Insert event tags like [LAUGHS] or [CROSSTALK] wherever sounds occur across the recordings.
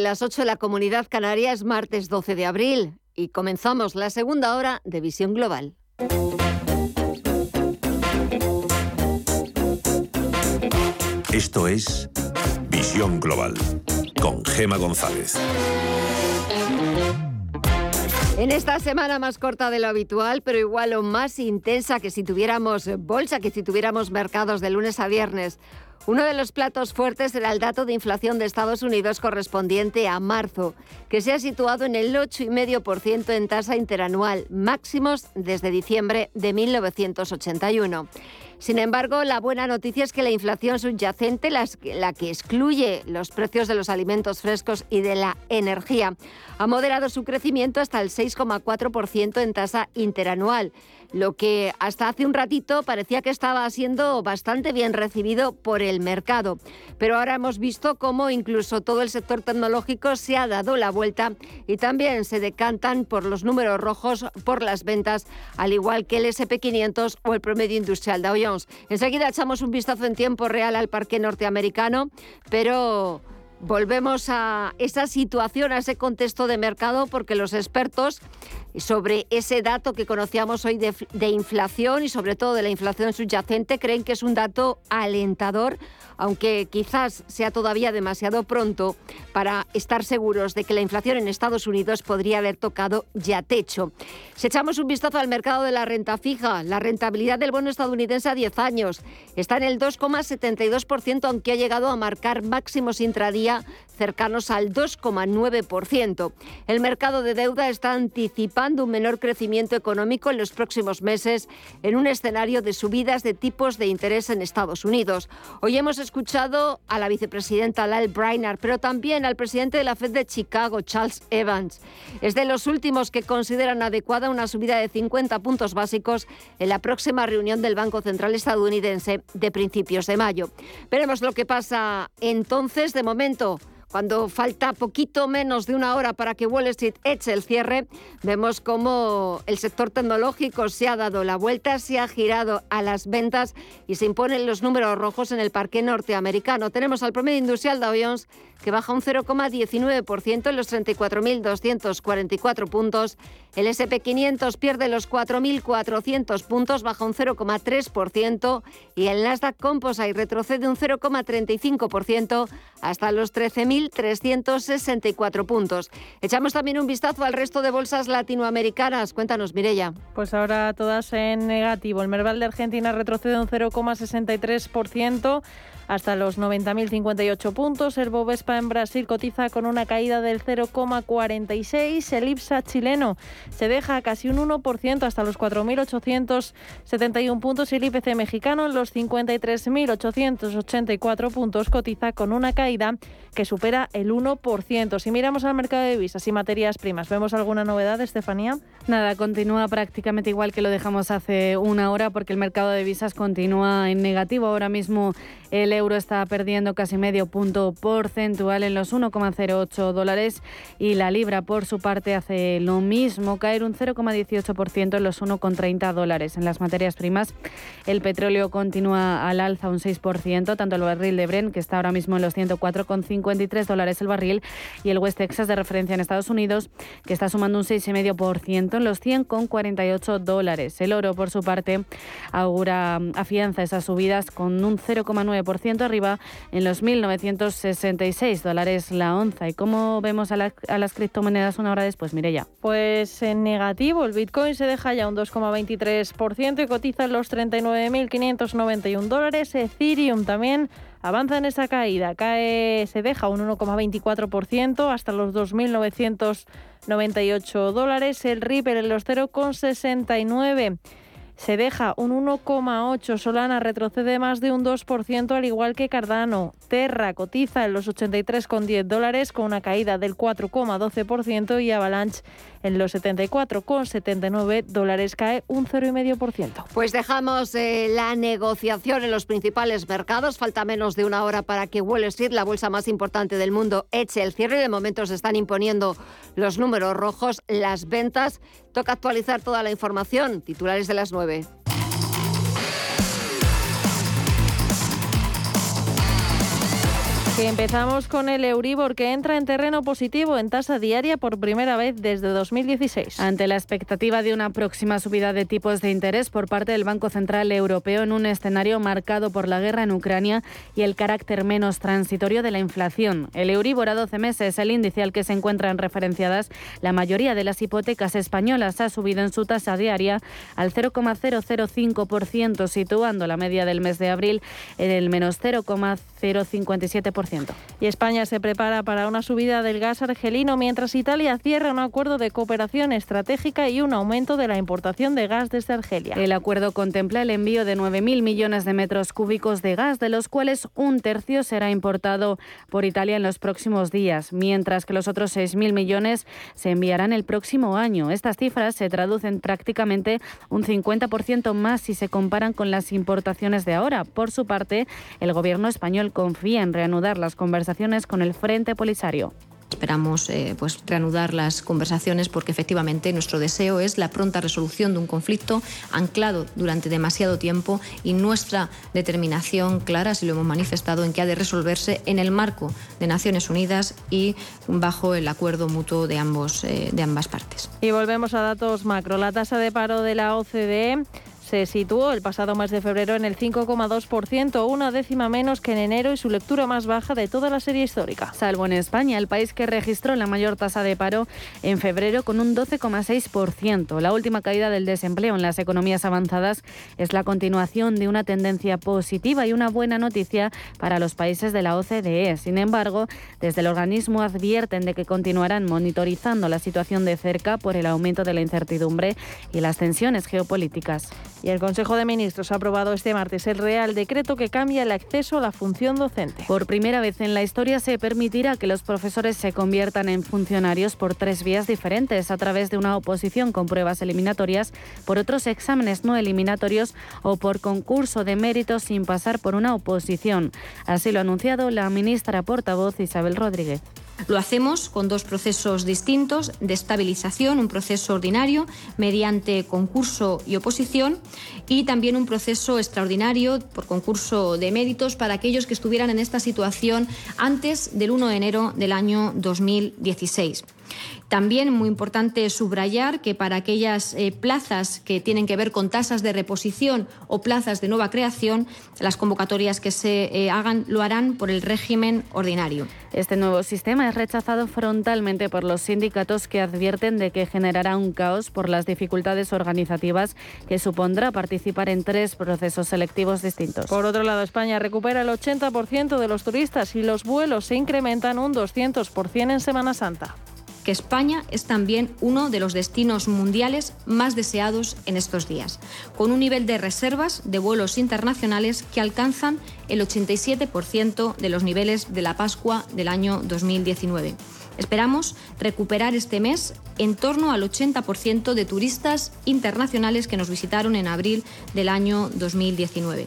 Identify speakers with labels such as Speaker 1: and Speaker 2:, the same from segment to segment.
Speaker 1: Las 8 de la Comunidad Canaria es martes 12 de abril y comenzamos la segunda hora de Visión Global.
Speaker 2: Esto es Visión Global con Gema González.
Speaker 1: En esta semana más corta de lo habitual, pero igual o más intensa que si tuviéramos bolsa, que si tuviéramos mercados de lunes a viernes. Uno de los platos fuertes era el dato de inflación de Estados Unidos correspondiente a marzo, que se ha situado en el 8,5% en tasa interanual, máximos desde diciembre de 1981. Sin embargo, la buena noticia es que la inflación subyacente, la que excluye los precios de los alimentos frescos y de la energía, ha moderado su crecimiento hasta el 6,4% en tasa interanual lo que hasta hace un ratito parecía que estaba siendo bastante bien recibido por el mercado. Pero ahora hemos visto cómo incluso todo el sector tecnológico se ha dado la vuelta y también se decantan por los números rojos por las ventas, al igual que el SP500 o el promedio industrial Dow Jones. Enseguida echamos un vistazo en tiempo real al parque norteamericano, pero volvemos a esa situación, a ese contexto de mercado, porque los expertos sobre ese dato que conocíamos hoy de, inflación y sobre todo de la inflación subyacente creen que es un dato alentador, aunque quizás sea todavía demasiado pronto para estar seguros de que la inflación en Estados Unidos podría haber tocado ya techo. Si echamos un vistazo al mercado de la renta fija, la rentabilidad del bono estadounidense a 10 años está en el 2,72%, aunque ha llegado a marcar máximos intradía cercanos al 2,9%. El mercado de deuda está anticipando un menor crecimiento económico en los próximos meses en un escenario de subidas de tipos de interés en Estados Unidos. Hoy hemos escuchado a la vicepresidenta Lyle Brainard, pero también al presidente de la Fed de Chicago, Charles Evans. Es de los últimos que consideran adecuada una subida de 50 puntos básicos en la próxima reunión del Banco Central estadounidense de principios de mayo. Veremos lo que pasa entonces. De momento, cuando falta poquito menos de una hora para que Wall Street eche el cierre, vemos cómo el sector tecnológico se ha dado la vuelta, se ha girado a las ventas y se imponen los números rojos en el parque norteamericano. Tenemos al promedio industrial Dow Jones que baja un 0,19% en los 34.244 puntos. El SP500 pierde los 4.400 puntos, baja un 0,3% y el Nasdaq Composite retrocede un 0,35% hasta los 13.364 puntos. Echamos también un vistazo al resto de bolsas latinoamericanas. Cuéntanos, Mirella.
Speaker 3: Pues ahora todas en negativo. El Merval de Argentina retrocede un 0,63% hasta los 90.058 puntos. El Bovespa en Brasil cotiza con una caída del 0,46. El IPSA chileno se deja casi un 1% hasta los 4.871 puntos y el IPC mexicano en los 53.884 puntos cotiza con una caída que supera el 1%. Si miramos al mercado de divisas y materias primas, ¿vemos alguna novedad, Estefanía?
Speaker 4: Nada, continúa prácticamente igual que lo dejamos hace una hora porque el mercado de divisas continúa en negativo. Ahora mismo el euro está perdiendo casi medio punto porcentual en los 1,08 dólares y la libra por su parte hace lo mismo, caer un 0,18% en los 1,30 dólares. En las materias primas el petróleo continúa al alza un 6%, tanto el barril de Brent que está ahora mismo en los 104,53 dólares el barril y el West Texas de referencia en Estados Unidos que está sumando un 6,5% en los 100,48 dólares. El oro por su parte augura afianza esas subidas con un 0,9% arriba en los 1.966 dólares la onza. ¿Y cómo vemos a, las criptomonedas una hora después, ya
Speaker 3: Pues en negativo, el Bitcoin se deja ya un 2,23% y cotiza en los 39.591 dólares. Ethereum también avanza en esa caída, cae, se deja un 1,24% hasta los 2.998 dólares. El Ripple en los 0,69 se deja un 1,8. Solana retrocede más de un 2%, al igual que Cardano. Terra cotiza en los 83,10 dólares con una caída del 4,12% y Avalanche en los 74,79 dólares cae un 0,5%.
Speaker 1: Pues dejamos eh, la negociación en los principales mercados. Falta menos de una hora para que Wall Street, la bolsa más importante del mundo, eche el cierre. De momento se están imponiendo los números rojos, las ventas. Toca actualizar toda la información. Titulares de las 9.
Speaker 3: Empezamos con el Euribor que entra en terreno positivo en tasa diaria por primera vez desde 2016.
Speaker 4: Ante la expectativa de una próxima subida de tipos de interés por parte del Banco Central Europeo en un escenario marcado por la guerra en Ucrania y el carácter menos transitorio de la inflación. El Euribor a 12 meses, el índice al que se encuentran referenciadas la mayoría de las hipotecas españolas, ha subido en su tasa diaria al 0,005%, situando la media del mes de abril en el menos 0,057%.
Speaker 3: Y España se prepara para una subida del gas argelino mientras Italia cierra un acuerdo de cooperación estratégica y un aumento de la importación de gas desde Argelia.
Speaker 4: El acuerdo contempla el envío de 9.000 millones de metros cúbicos de gas, de los cuales un tercio será importado por Italia en los próximos días, mientras que los otros 6.000 millones se enviarán el próximo año. Estas cifras se traducen prácticamente un 50% más si se comparan con las importaciones de ahora. Por su parte, el gobierno español confía en reanudar las conversaciones con el Frente Polisario.
Speaker 5: Esperamos eh, pues, reanudar las conversaciones porque efectivamente nuestro deseo es la pronta resolución de un conflicto anclado durante demasiado tiempo y nuestra determinación clara, si lo hemos manifestado, en que ha de resolverse en el marco de Naciones Unidas y bajo el acuerdo mutuo de, ambos, eh, de ambas partes.
Speaker 3: Y volvemos a datos macro. La tasa de paro de la OCDE se situó el pasado mes de febrero en el 5,2%, una décima menos que en enero y su lectura más baja de toda la serie histórica.
Speaker 4: Salvo en España, el país que registró la mayor tasa de paro en febrero con un 12,6%. La última caída del desempleo en las economías avanzadas es la continuación de una tendencia positiva y una buena noticia para los países de la OCDE. Sin embargo, desde el organismo advierten de que continuarán monitorizando la situación de cerca por el aumento de la incertidumbre y las tensiones geopolíticas.
Speaker 3: Y el Consejo de Ministros ha aprobado este martes el Real Decreto que cambia el acceso a la función docente.
Speaker 4: Por primera vez en la historia se permitirá que los profesores se conviertan en funcionarios por tres vías diferentes, a través de una oposición con pruebas eliminatorias, por otros exámenes no eliminatorios o por concurso de méritos sin pasar por una oposición. Así lo ha anunciado la ministra portavoz Isabel Rodríguez.
Speaker 5: Lo hacemos con dos procesos distintos de estabilización, un proceso ordinario mediante concurso y oposición y también un proceso extraordinario por concurso de méritos para aquellos que estuvieran en esta situación antes del 1 de enero del año 2016. También muy importante subrayar que para aquellas eh, plazas que tienen que ver con tasas de reposición o plazas de nueva creación, las convocatorias que se eh, hagan lo harán por el régimen ordinario.
Speaker 4: Este nuevo sistema es rechazado frontalmente por los sindicatos que advierten de que generará un caos por las dificultades organizativas que supondrá participar en tres procesos selectivos distintos.
Speaker 3: Por otro lado, España recupera el 80% de los turistas y los vuelos se incrementan un 200% en Semana Santa
Speaker 5: que España es también uno de los destinos mundiales más deseados en estos días, con un nivel de reservas de vuelos internacionales que alcanzan el 87% de los niveles de la Pascua del año 2019. Esperamos recuperar este mes en torno al 80% de turistas internacionales que nos visitaron en abril del año 2019.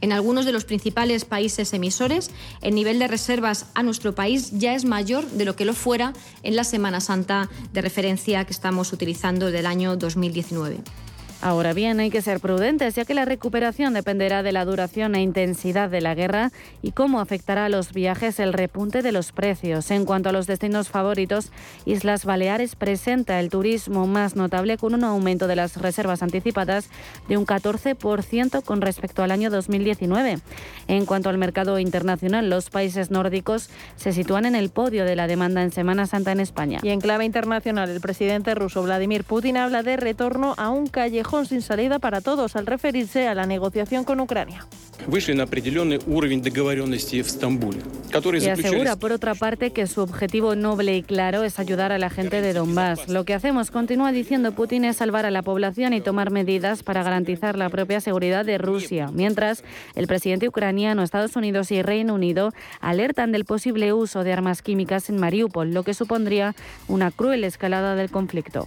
Speaker 5: En algunos de los principales países emisores, el nivel de reservas a nuestro país ya es mayor de lo que lo fuera en la Semana Santa de referencia que estamos utilizando del año 2019.
Speaker 4: Ahora bien, hay que ser prudentes, ya que la recuperación dependerá de la duración e intensidad de la guerra y cómo afectará a los viajes el repunte de los precios. En cuanto a los destinos favoritos, Islas Baleares presenta el turismo más notable con un aumento de las reservas anticipadas de un 14% con respecto al año 2019. En cuanto al mercado internacional, los países nórdicos se sitúan en el podio de la demanda en Semana Santa en España.
Speaker 3: Y en clave internacional, el presidente ruso Vladimir Putin habla de retorno a un callejón sin salida para todos al referirse a la negociación con Ucrania.
Speaker 4: Y asegura, por otra parte, que su objetivo noble y claro es ayudar a la gente de Donbass. Lo que hacemos, continúa diciendo Putin, es salvar a la población y tomar medidas para garantizar la propia seguridad de Rusia. Mientras, el presidente ucraniano, Estados Unidos y Reino Unido alertan del posible uso de armas químicas en Mariupol, lo que supondría una cruel escalada del conflicto.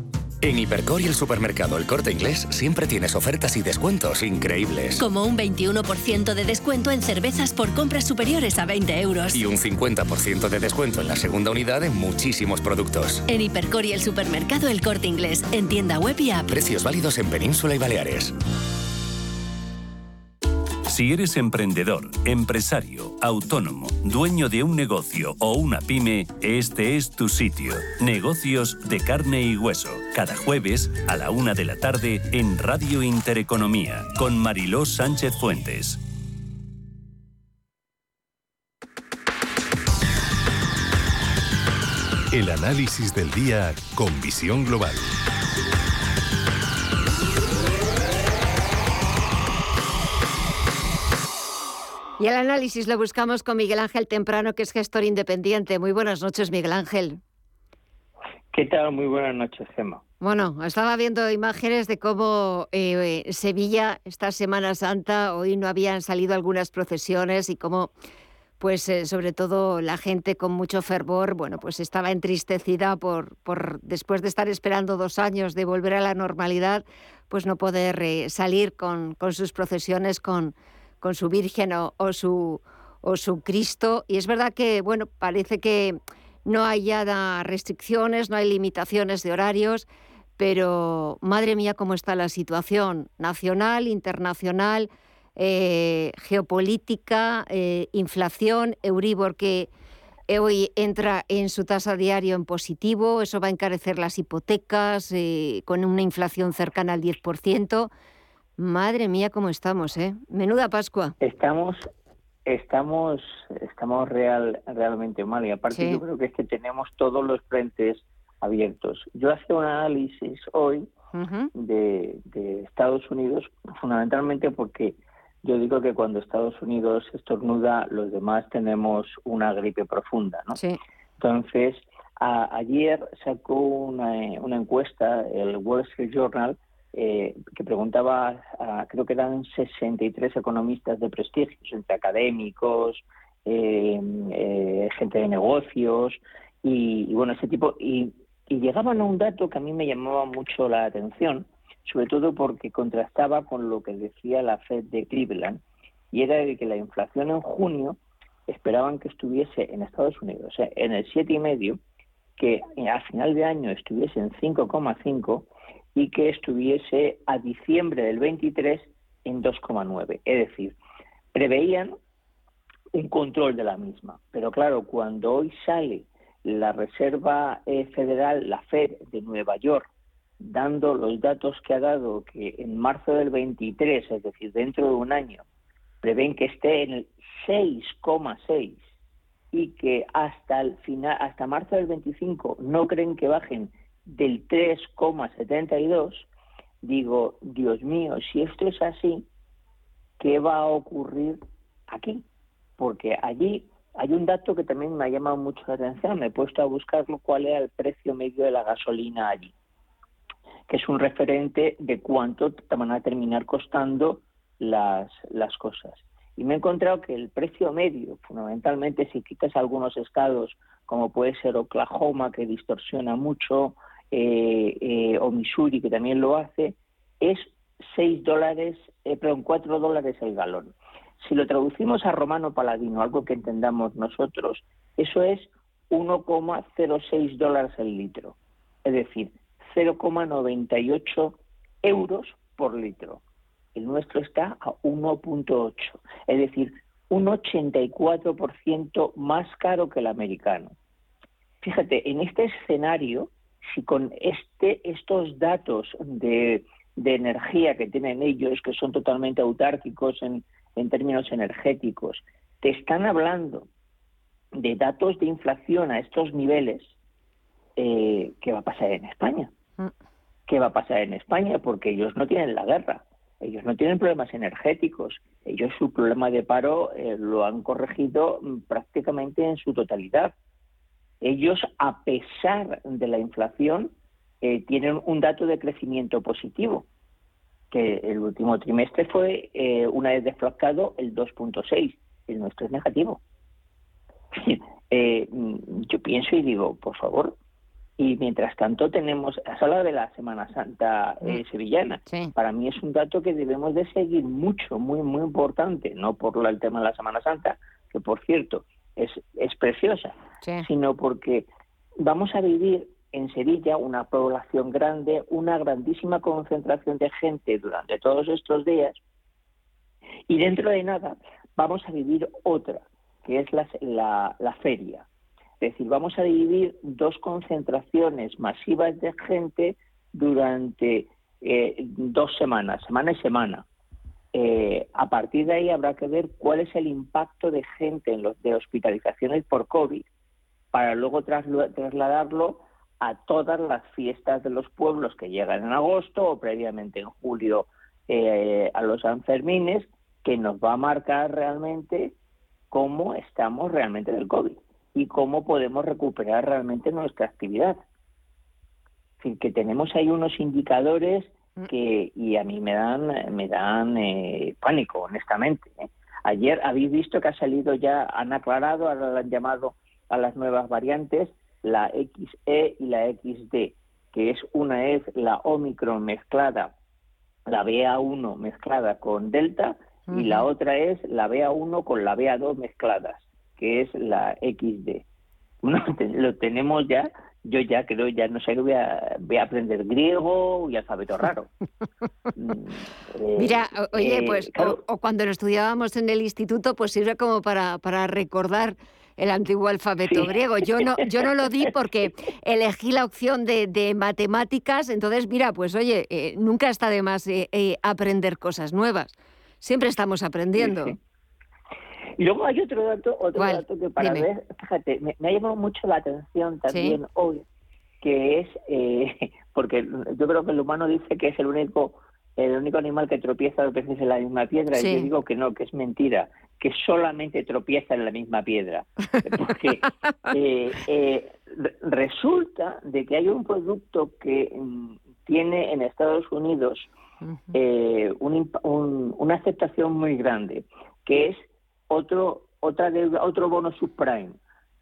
Speaker 6: En Hipercor y el supermercado El Corte Inglés siempre tienes ofertas y descuentos increíbles.
Speaker 7: Como un 21% de descuento en cervezas por compras superiores a 20 euros.
Speaker 6: Y un 50% de descuento en la segunda unidad en muchísimos productos.
Speaker 7: En Hipercor y el supermercado El Corte Inglés, en tienda web y app.
Speaker 6: Precios válidos en Península y Baleares.
Speaker 2: Si eres emprendedor, empresario, autónomo, dueño de un negocio o una pyme, este es tu sitio. Negocios de carne y hueso. Cada jueves a la una de la tarde en Radio Intereconomía con Mariló Sánchez Fuentes.
Speaker 8: El análisis del día con visión global.
Speaker 1: Y el análisis lo buscamos con Miguel Ángel Temprano, que es gestor independiente. Muy buenas noches, Miguel Ángel.
Speaker 9: ¿Qué tal? Muy buenas noches, Gemma.
Speaker 1: Bueno, estaba viendo imágenes de cómo eh, Sevilla, esta Semana Santa, hoy no habían salido algunas procesiones y cómo, pues, eh, sobre todo la gente con mucho fervor, bueno, pues estaba entristecida por, por después de estar esperando dos años de volver a la normalidad, pues no poder eh, salir con, con sus procesiones, con con su Virgen o, su, o su Cristo. Y es verdad que, bueno, parece que no hay ya restricciones, no hay limitaciones de horarios, pero madre mía cómo está la situación nacional, internacional, eh, geopolítica, eh, inflación, Euribor que hoy entra en su tasa diario en positivo, eso va a encarecer las hipotecas eh, con una inflación cercana al 10%. Madre mía, cómo estamos, ¿eh? Menuda Pascua.
Speaker 9: Estamos, estamos, estamos real, realmente mal. Y aparte yo creo que es que tenemos todos los frentes abiertos. Yo hacía un análisis hoy de, Estados Unidos, fundamentalmente porque yo digo que cuando Estados Unidos estornuda, los demás tenemos una gripe profunda, ¿no? Sí. Entonces, ayer sacó una, una encuesta el Wall Street Journal eh, que preguntaba, creo que eran 63 economistas de prestigio, entre académicos, eh, eh, gente de negocios y, bueno, ese tipo. Y, llegaban a un dato que a mí me llamaba mucho la atención, sobre todo porque contrastaba con lo que decía la Fed de Cleveland, y era de que la inflación en junio esperaban que estuviese en Estados Unidos en el 7,5, que a final de año estuviese en 5,5 y que estuviese a diciembre del 23 en 2,9. Es decir, preveían un control de la misma. Pero claro, cuando hoy sale la Reserva eh, Federal, la Fed de Nueva York, dando los datos que ha dado, que en marzo del 23, es decir, dentro de un año, prevén que esté en el 6,6 y que hasta el final, hasta marzo del 25 no creen que bajen del 3,72, digo, Dios mío, si esto es así, ¿qué va a ocurrir aquí? Porque allí hay un dato que también me ha llamado mucho la atención, me he puesto a buscarlo cuál era el precio medio de la gasolina allí, que es un referente de cuánto te van a terminar costando las, las cosas. Y me he encontrado que el precio medio, fundamentalmente si quitas algunos estados, como puede ser Oklahoma, que distorsiona mucho, eh, eh, o Missouri, que también lo hace, es 6 dólares, eh, perdón, 4 dólares el galón. Si lo traducimos a romano paladino, algo que entendamos nosotros, eso es 1,06 dólares el litro, es decir, 0,98 euros por litro. El nuestro está a 1,8, es decir, un 84% más caro que el americano. Fíjate, en este escenario, si con este, estos datos de, energía que tienen ellos, que son totalmente autárquicos en, términos energéticos, te están hablando de datos de inflación a estos niveles, eh, ¿qué va a pasar en España? Mm. ¿Qué va a pasar en España? Porque ellos no tienen la guerra, ellos no tienen problemas energéticos, ellos su problema de paro eh, lo han corregido mm, prácticamente en su totalidad ellos, a pesar de la inflación, eh, tienen un dato de crecimiento positivo, que el último trimestre fue, eh, una vez desflacado, el 2.6. El nuestro es negativo. [LAUGHS] Eh, yo pienso y digo, por favor, Y mientras tanto tenemos, has hablado de la Semana Santa eh,
Speaker 1: Mm.
Speaker 9: sevillana. Para mí es un dato que debemos de seguir mucho, muy, muy importante, no por el tema de la Semana Santa, que por cierto es, es preciosa, sino porque vamos a vivir en Sevilla una población grande, una grandísima concentración de gente durante todos estos días, y dentro de nada vamos a vivir otra, que es la, la, la feria. Es decir, vamos a vivir dos concentraciones masivas de gente durante eh, dos semanas, semana y semana. Eh, a partir de ahí habrá que ver cuál es el impacto de gente en los de hospitalizaciones por COVID para luego trasladarlo a todas las fiestas de los pueblos que llegan en agosto o previamente en julio eh, a los Sanfermines, que nos va a marcar realmente cómo estamos realmente del COVID y cómo podemos recuperar realmente nuestra actividad. Es decir, que tenemos ahí unos indicadores que y a mí me dan me dan eh, pánico, honestamente. ¿eh? Ayer habéis visto que ha salido ya, han aclarado, ahora han llamado a las nuevas variantes, la XE y la XD, que es una es la Omicron mezclada, la BA1 mezclada con Delta, y la otra es la BA1 con la BA2 mezcladas, que es la XD. [LAUGHS] Bueno, te- lo tenemos ya, yo ya creo, ya no sé, voy a, voy a aprender griego y alfabeto [LAUGHS] raro. Mm, eh,
Speaker 1: Mira, oye,
Speaker 9: eh,
Speaker 1: pues,
Speaker 9: claro,
Speaker 1: o, o cuando lo estudiábamos en el instituto, pues sirve como para, para recordar el antiguo alfabeto
Speaker 9: Sí.
Speaker 1: griego. Yo no, yo no lo di porque [LAUGHS] elegí la opción de, de matemáticas, entonces, mira, pues oye, eh, nunca está de más eh, eh, aprender cosas nuevas. Siempre estamos aprendiendo.
Speaker 9: Y luego hay otro dato, otro
Speaker 1: ¿Cuál?
Speaker 9: dato que para
Speaker 1: Dime.
Speaker 9: ver, fíjate, me, me ha llamado mucho la atención también hoy, que es, eh, [LAUGHS] porque yo creo que el humano dice que es el único el único animal que tropieza dos veces en la misma piedra, y yo digo que no, que es mentira, que solamente tropieza en la misma piedra. [LAUGHS] Porque eh, eh, re- resulta de que hay un producto que mm, tiene en Estados Unidos eh, un un- una aceptación muy grande, que es otro otra deuda, otro bono subprime,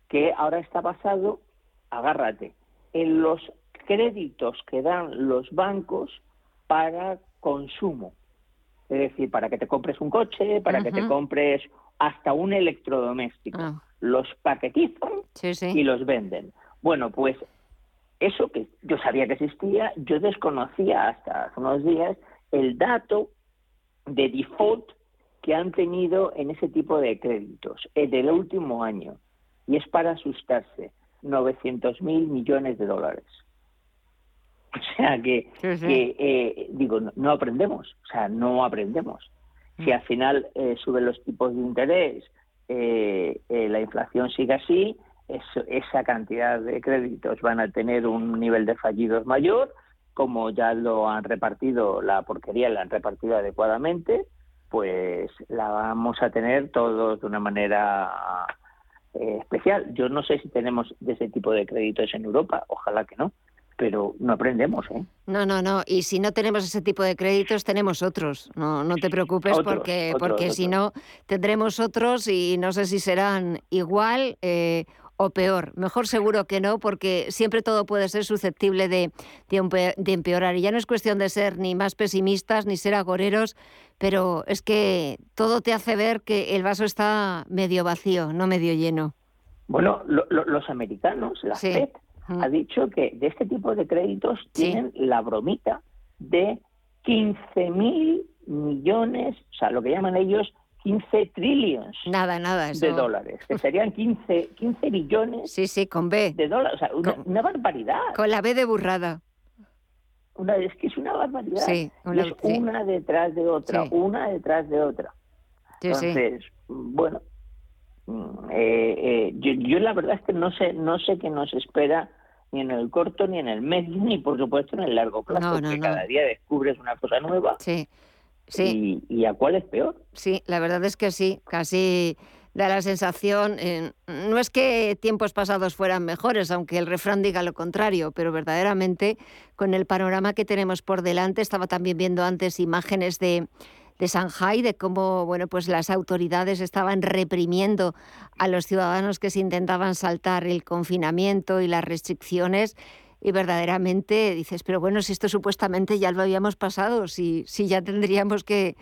Speaker 9: que ahora está basado, agárrate, en los créditos que dan los bancos para consumo. Es decir, para que te compres un coche, para que te compres hasta un electrodoméstico.
Speaker 1: Ah,
Speaker 9: Los paquetizan
Speaker 1: sí, sí.
Speaker 9: y los venden. Bueno, pues eso que yo sabía que existía, yo desconocía hasta hace unos días el dato de default que han tenido en ese tipo de créditos el del último año. Y es para asustarse, 900 mil millones de dólares. [LAUGHS] O sea que,
Speaker 1: Sí, sí.
Speaker 9: que, eh, digo, no, no aprendemos, o sea, no aprendemos. Si al final eh, suben los tipos de interés, eh, la inflación sigue así, esa cantidad de créditos van a tener un nivel de fallidos mayor, como ya lo han repartido, la porquería la han repartido adecuadamente, pues la vamos a tener todos de una manera eh, especial. Yo no sé si tenemos de ese tipo de créditos en Europa, ojalá que no, pero no aprendemos, ¿eh?
Speaker 1: No, no, no. Y si no tenemos ese tipo de créditos, tenemos otros. No, no te preocupes
Speaker 9: Otros,
Speaker 1: porque,
Speaker 9: otros,
Speaker 1: porque si no, tendremos otros y no sé si serán igual eh, o peor. Mejor seguro que no, porque siempre todo puede ser susceptible de, de empe- de empeorar. Y ya no es cuestión de ser ni más pesimistas ni ser agoreros, pero es que todo te hace ver que el vaso está medio vacío, no medio lleno.
Speaker 9: Bueno, lo- lo- los americanos, la
Speaker 1: Sí.
Speaker 9: FED, ha dicho que de este tipo de créditos tienen la bromita de 15 mil millones, o sea, lo que llaman ellos 15 trillions
Speaker 1: Nada, nada. Eso...
Speaker 9: de dólares, que serían 15, 15 billones
Speaker 1: Sí, sí, con B.
Speaker 9: de dólares, o sea, una,
Speaker 1: Con-
Speaker 9: una barbaridad.
Speaker 1: Con la B de burrada.
Speaker 9: Una, es que es una barbaridad.
Speaker 1: Sí, una-
Speaker 9: es
Speaker 1: sí.
Speaker 9: una detrás de otra,
Speaker 1: Sí.
Speaker 9: una detrás de otra. Entonces, bueno, mm, eh, eh, yo, yo la verdad es que no sé, no sé qué nos espera ni en el corto, ni en el medio, ni por supuesto en el largo plazo,
Speaker 1: No, no,
Speaker 9: porque
Speaker 1: no.
Speaker 9: cada día descubres una cosa nueva
Speaker 1: Sí, sí.
Speaker 9: y, y a cuál es peor.
Speaker 1: Sí, la verdad es que sí, casi da la sensación, eh, no es que tiempos pasados fueran mejores, aunque el refrán diga lo contrario, pero verdaderamente con el panorama que tenemos por delante, estaba también viendo antes imágenes de, de Shanghai, de cómo bueno, pues las autoridades estaban reprimiendo a los ciudadanos que se intentaban saltar el confinamiento y las restricciones. Y verdaderamente dices, pero bueno, si esto supuestamente ya lo habíamos pasado, si, si ya tendríamos que,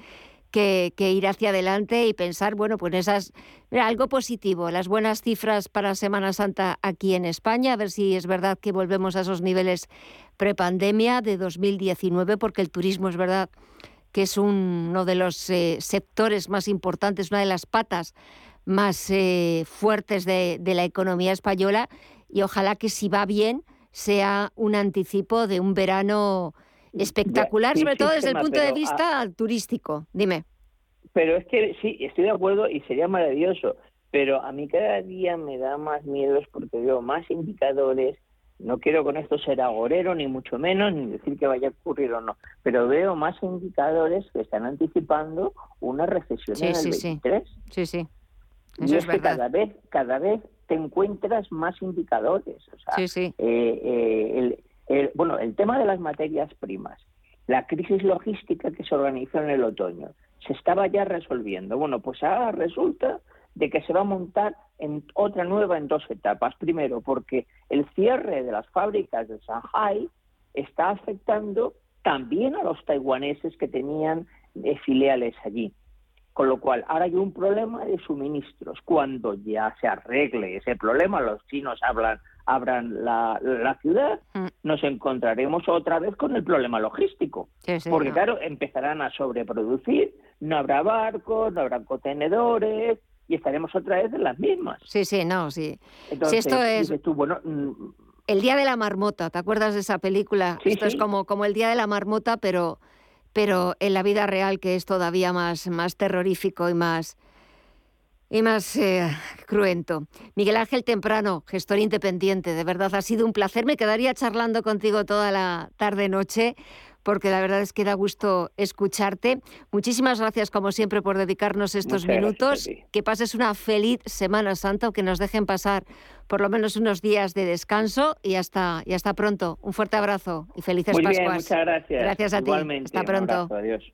Speaker 1: que, ir hacia adelante y pensar, bueno, pues esas, algo positivo, las buenas cifras para Semana Santa aquí en España, a ver si es verdad que volvemos a esos niveles prepandemia de 2019, porque el turismo es verdad que es uno de los eh, sectores más importantes, una de las patas más eh, fuertes de, de la economía española y ojalá que si va bien sea un anticipo de un verano espectacular, sobre todo desde el punto de vista turístico. Dime.
Speaker 9: Pero es que sí, estoy de acuerdo y sería maravilloso, pero a mí cada día me da más miedos porque veo más indicadores. No quiero con esto ser agorero, ni mucho menos, ni decir que vaya a ocurrir o no, pero veo más indicadores que están anticipando una recesión en el
Speaker 1: sí,
Speaker 9: 23.
Speaker 1: Sí, sí.
Speaker 9: Eso es, que cada vez, cada vez te encuentras más indicadores. O sea,
Speaker 1: sí, sí.
Speaker 9: Eh, eh, el, bueno, el tema de las materias primas, la crisis logística que se organizó en el otoño, se estaba ya resolviendo. Bueno, pues ahora resulta de que se va a montar en otra nueva en dos etapas. Primero, porque el cierre de las fábricas de Shanghai está afectando también a los taiwaneses que tenían eh, filiales allí. Con lo cual, ahora hay un problema de suministros. Cuando ya se arregle ese problema, los chinos hablan abran la, la ciudad, mm. nos encontraremos otra vez con el problema logístico. porque, claro, empezarán a sobreproducir, no habrá barcos, no habrá contenedores y estaremos otra vez en las mismas.
Speaker 1: Sí, sí, no, sí. si esto es...
Speaker 9: bueno, mm,
Speaker 1: el Día de la Marmota, ¿te acuerdas de esa película? esto es como, como el Día de la Marmota, pero, pero en la vida real que es todavía más, más terrorífico y más y más eh, cruento. Miguel Ángel Temprano, gestor independiente, de verdad ha sido un placer. Me quedaría charlando contigo toda la tarde-noche porque la verdad es que da gusto escucharte. Muchísimas gracias, como siempre, por dedicarnos estos minutos. Que pases una feliz Semana Santa o que nos dejen pasar por lo menos unos días de descanso y hasta, y hasta pronto. Un fuerte abrazo y felices
Speaker 9: Muy
Speaker 1: Pascuas.
Speaker 9: Bien, muchas gracias.
Speaker 1: Gracias a ti. Hasta pronto.
Speaker 9: adiós.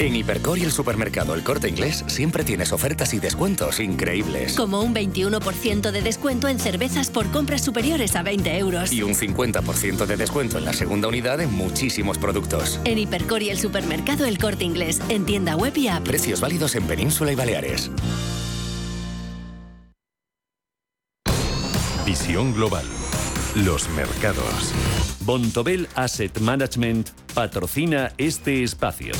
Speaker 6: En Hipercor y el supermercado El Corte Inglés siempre tienes ofertas y descuentos increíbles.
Speaker 7: Como un 21% de descuento en cervezas por compras superiores a 20 euros.
Speaker 6: Y un 50% de descuento en la segunda unidad en muchísimos productos.
Speaker 7: En Hipercor y el supermercado El Corte Inglés, en tienda web y app.
Speaker 6: Precios válidos en Península y Baleares.
Speaker 8: Visión global. Los mercados.
Speaker 2: Bontobel Asset Management patrocina este espacio.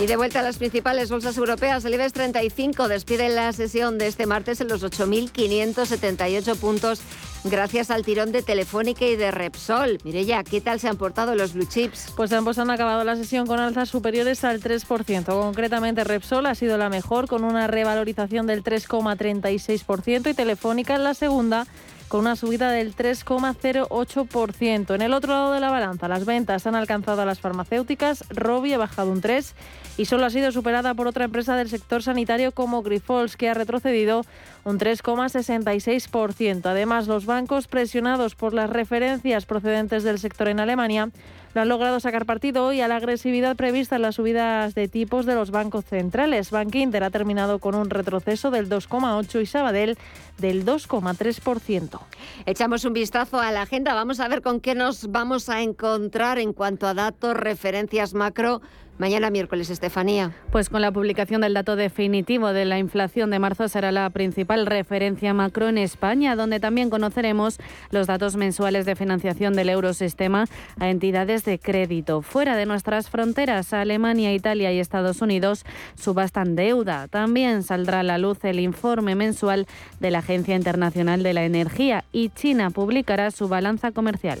Speaker 1: Y de vuelta a las principales bolsas europeas, el IBEX 35 despide la sesión de este martes en los 8.578 puntos gracias al tirón de Telefónica y de Repsol. ya, ¿qué tal se han portado los blue chips?
Speaker 3: Pues ambos han acabado la sesión con alzas superiores al 3%. Concretamente Repsol ha sido la mejor con una revalorización del 3,36% y Telefónica en la segunda con una subida del 3,08%. En el otro lado de la balanza, las ventas han alcanzado a las farmacéuticas, Robi ha bajado un 3% y solo ha sido superada por otra empresa del sector sanitario como Grifols, que ha retrocedido un 3,66%. Además, los bancos presionados por las referencias procedentes del sector en Alemania no han logrado sacar partido hoy a la agresividad prevista en las subidas de tipos de los bancos centrales. Bank Inter ha terminado con un retroceso del 2,8 y Sabadell del 2,3%.
Speaker 1: Echamos un vistazo a la agenda. Vamos a ver con qué nos vamos a encontrar en cuanto a datos, referencias macro Mañana miércoles, Estefanía.
Speaker 4: Pues con la publicación del dato definitivo de la inflación de marzo será la principal referencia macro en España, donde también conoceremos los datos mensuales de financiación del eurosistema a entidades de crédito. Fuera de nuestras fronteras, Alemania, Italia y Estados Unidos subastan deuda. También saldrá a la luz el informe mensual de la Agencia Internacional de la Energía y China publicará su balanza comercial.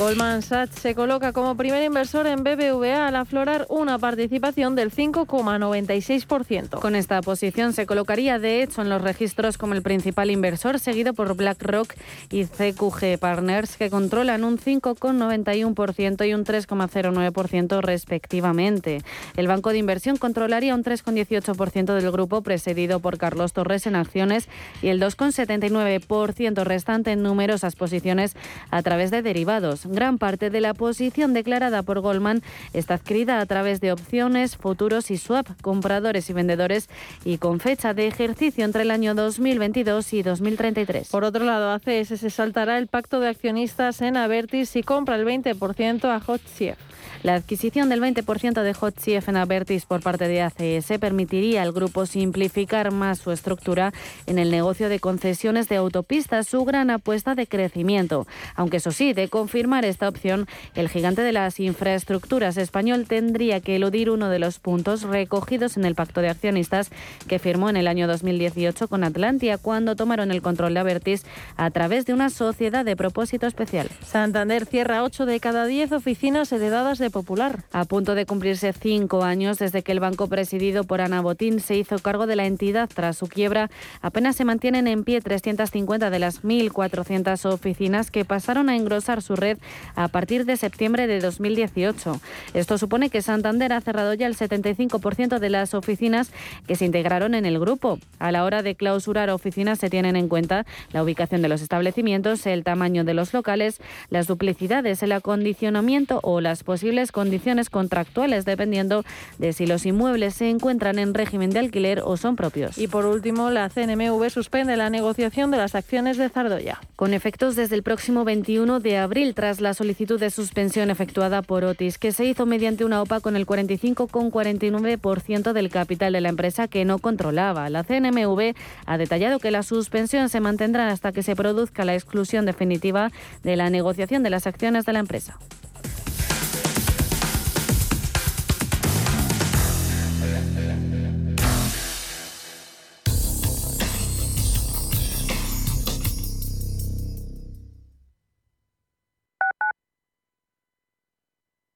Speaker 3: Goldman Sachs se coloca como primer inversor en BBVA al aflorar una participación del 5,96%.
Speaker 4: Con esta posición se colocaría de hecho en los registros como el principal inversor, seguido por BlackRock y CQG Partners, que controlan un 5,91% y un 3,09% respectivamente. El banco de inversión controlaría un 3,18% del grupo presidido por Carlos Torres en acciones y el 2,79% restante en numerosas posiciones a través de derivados gran parte de la posición declarada por Goldman está adquirida a través de opciones, futuros y swap, compradores y vendedores y con fecha de ejercicio entre el año 2022 y 2033.
Speaker 3: Por otro lado, ACS se saltará el pacto de accionistas en Avertis y compra el 20% a HotChief.
Speaker 4: La adquisición del 20% de HotCF en Avertis por parte de ACS permitiría al grupo simplificar más su estructura en el negocio de concesiones de autopistas, su gran apuesta de crecimiento. Aunque eso sí, de confirmar esta opción, el gigante de las infraestructuras español tendría que eludir uno de los puntos recogidos en el pacto de accionistas que firmó en el año 2018 con Atlantia cuando tomaron el control de Avertis a través de una sociedad de propósito especial.
Speaker 3: Santander cierra 8 de cada 10 oficinas heredadas de Popular.
Speaker 4: A punto de cumplirse cinco años desde que el banco presidido por Ana Botín se hizo cargo de la entidad tras su quiebra, apenas se mantienen en pie 350 de las 1.400 oficinas que pasaron a engrosar su red a partir de septiembre de 2018. Esto supone que Santander ha cerrado ya el 75% de las oficinas que se integraron en el grupo. A la hora de clausurar oficinas se tienen en cuenta la ubicación de los establecimientos, el tamaño de los locales, las duplicidades, el acondicionamiento o las posibles condiciones contractuales dependiendo de si los inmuebles se encuentran en régimen de alquiler o son propios.
Speaker 3: Y por último, la CNMV suspende la negociación de las acciones de Zardoya.
Speaker 4: Con efectos desde el próximo 21 de abril tras la solicitud de suspensión efectuada por Otis, que se hizo mediante una OPA con el 45,49% del capital de la empresa que no controlaba. La CNMV ha detallado que la suspensión se mantendrá hasta que se produzca la exclusión definitiva de la negociación de las acciones de la empresa.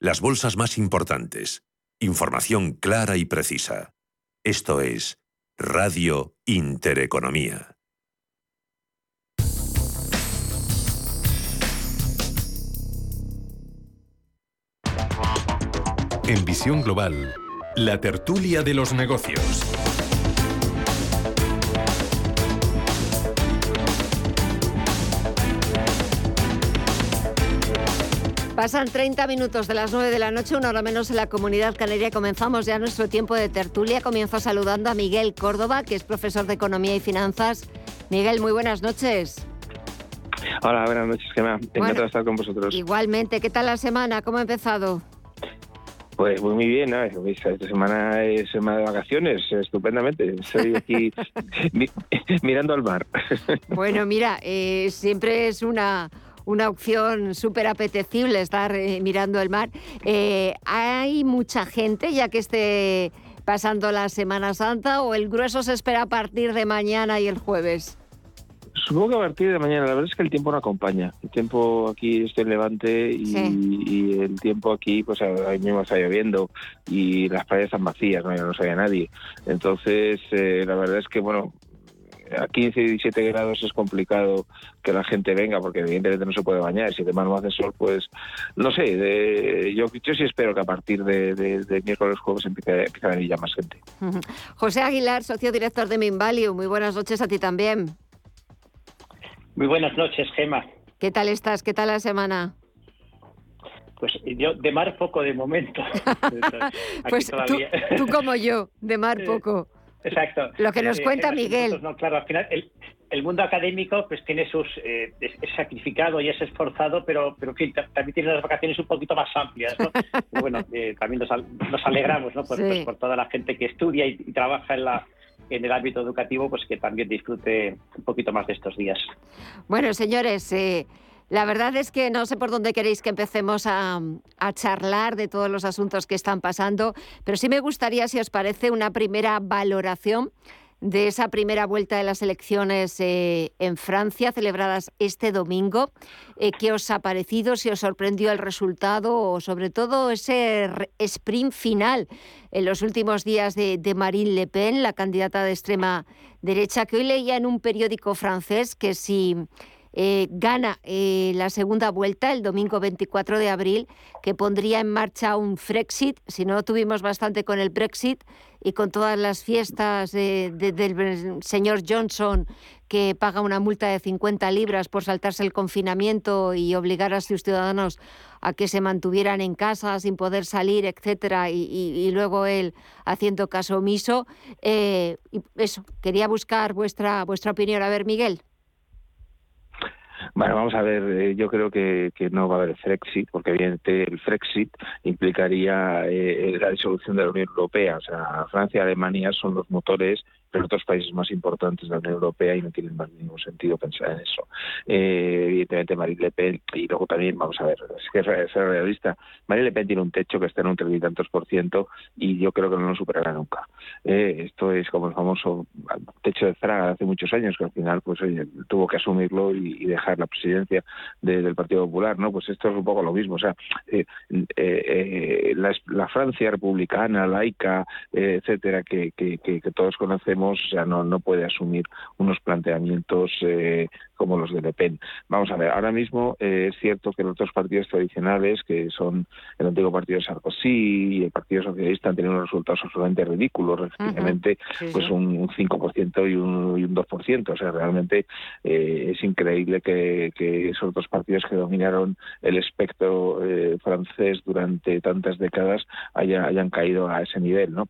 Speaker 10: las bolsas más importantes, Información clara y precisa. Esto es Radio Intereconomía.
Speaker 8: En Visión Global, la tertulia de los negocios.
Speaker 1: Pasan 30 minutos de las 9 de la noche, una hora menos en la comunidad canaria. Comenzamos ya nuestro tiempo de tertulia. Comienzo saludando a Miguel Córdoba, que es profesor de Economía y Finanzas. Miguel, muy buenas noches.
Speaker 11: Hola, buenas noches, Gemma. Encantado de estar con vosotros.
Speaker 1: Igualmente, ¿qué tal la semana? ¿Cómo ha empezado?
Speaker 11: Pues muy bien, ¿no? esta semana es semana de vacaciones, estupendamente. Estoy aquí [LAUGHS] mirando al mar.
Speaker 1: Bueno, mira, eh, siempre es una una opción súper apetecible estar eh, mirando el mar. Eh, ¿Hay mucha gente ya que esté pasando la Semana Santa o el grueso se espera a partir de mañana y el jueves?
Speaker 11: Supongo que a partir de mañana, la verdad es que el tiempo no acompaña. El tiempo aquí está en Levante y, el tiempo aquí, pues ahí mismo está lloviendo y las playas están vacías, no, no sabía nadie. Entonces, eh, la verdad es que, bueno, a 15 y 17 grados es complicado que la gente venga porque evidentemente no se puede bañar. Si además no hace sol, pues no sé. yo, yo sí espero que a partir de, de, miércoles jueves empiece, a venir ya más gente.
Speaker 1: José Aguilar, socio director de Minvalue. Muy buenas noches a ti también.
Speaker 12: Muy buenas noches, Gema.
Speaker 1: ¿Qué tal estás? ¿Qué tal la semana?
Speaker 12: Pues yo de mar poco de momento. [LAUGHS]
Speaker 1: pues tú, como yo, de mar poco.
Speaker 12: Exacto.
Speaker 1: Lo que nos eh, cuenta Miguel.
Speaker 12: no, claro, al final el, mundo académico pues tiene sus eh, es sacrificado y es esforzado, pero pero también tiene las vacaciones un poquito más amplias, ¿no? [LAUGHS] bueno, eh, también nos, alegramos, ¿no? Pues, pues, por toda la gente que estudia y, trabaja en la en el ámbito educativo, pues que también disfrute un poquito más de estos días.
Speaker 1: Bueno, señores, eh, la verdad es que no sé por dónde queréis que empecemos a, charlar de todos los asuntos que están pasando, pero sí me gustaría, si os parece, una primera valoración de esa primera vuelta de las elecciones eh, en Francia, celebradas este domingo. Eh, ¿Qué os ha parecido? ¿Si os sorprendió el resultado o sobre todo ese sprint final en los últimos días de Marine Le Pen, la candidata de extrema derecha, que hoy leía en un periódico francés que si eh, gana eh, la segunda vuelta el domingo 24 de abril, que pondría en marcha un Frexit, si no tuvimos bastante con el Brexit y con todas las fiestas del señor Johnson, que paga una multa de 50 libras por saltarse el confinamiento y obligar a sus ciudadanos a que se mantuvieran en casa sin poder salir, etcétera, y, luego él haciendo caso omiso. Eh, eso, quería buscar vuestra, vuestra opinión. A ver, Miguel.
Speaker 11: Bueno, vamos a ver, eh, yo creo que, no va a haber Frexit, porque evidentemente el Frexit implicaría eh, la disolución de la Unión Europea. O sea, Francia y Alemania son los motores pero otros países más importantes de la Unión Europea y no tienen más ningún sentido pensar en eso. Eh, evidentemente Marine Le Pen, y luego también, vamos a ver, es que es realista, Marine Le Pen tiene un techo que está en un treinta y tantos por ciento y yo creo que no lo superará nunca. Eh, esto es como el famoso techo de Fraga hace muchos años, que al final pues tuvo que asumirlo y, dejar la presidencia del Partido Popular, ¿no? Pues esto es un poco lo mismo, o sea, eh, la, Francia republicana, laica, etcétera, que, que todos conocemos, no, no puede asumir unos planteamientos eh, como los de Le Pen. Vamos a ver, ahora mismo eh, es cierto que los dos partidos tradicionales, que son el antiguo partido de Sarkozy y el Partido Socialista, han tenido unos resultados absolutamente ridículos, recientemente, pues un, 5% y un, y un 2%. O sea, realmente eh, es increíble que, esos dos partidos que dominaron el espectro eh, francés durante tantas décadas hayan caído a ese nivel, ¿no?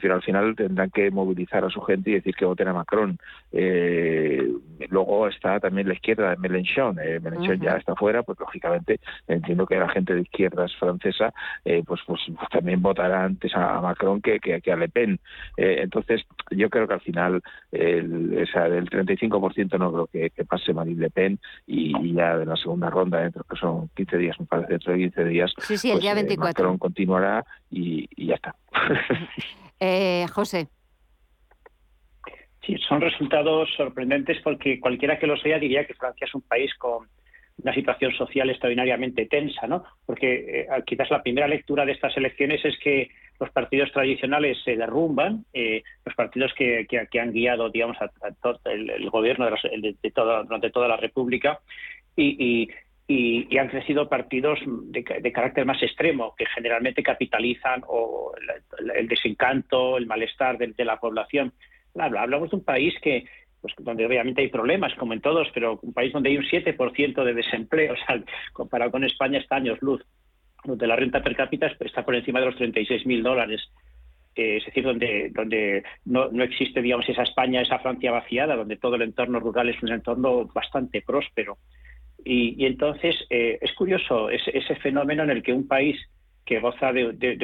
Speaker 11: pero al final tendrán que movilizar a su gente y decir que voten a Macron. Eh, Luego está también la izquierda de Mélenchon. Eh, Mélenchon ya está fuera, pues lógicamente entiendo que la gente de izquierdas francesa eh, pues, pues, pues, también votará antes a Macron que, que, a Le Pen. Eh, entonces yo creo que al final el, esa, del 35% no creo que, pase Marine Le Pen y, ya de la segunda ronda, dentro que son 15 días, me parece, dentro de 15 días,
Speaker 1: sí, sí, el pues, día 24.
Speaker 11: Macron continuará y, y ya está. [LAUGHS]
Speaker 1: José.
Speaker 12: Sí, son resultados sorprendentes porque cualquiera que los vea diría que Francia es un país con, una situación social extraordinariamente tensa, ¿no? Porque eh, quizás la primera lectura de estas elecciones es que los partidos tradicionales se derrumban, eh, los partidos que, han guiado, digamos, a, el, gobierno de, de, toda, durante toda la República y, y, han crecido partidos de, carácter más extremo que generalmente capitalizan o el, desencanto, el malestar de, la población. Hablamos de un país que pues, donde obviamente hay problemas, como en todos, pero un país donde hay un 7% de desempleo, [LAUGHS] o comparado con España está años luz, donde la renta per cápita está por encima de los 36.000 dólares. Eh, es decir, donde, donde no, no, existe, digamos, esa España, esa Francia vaciada, donde todo el entorno rural es un entorno bastante próspero. Y, entonces eh, es curioso ese, fenómeno en el que un país que goza de,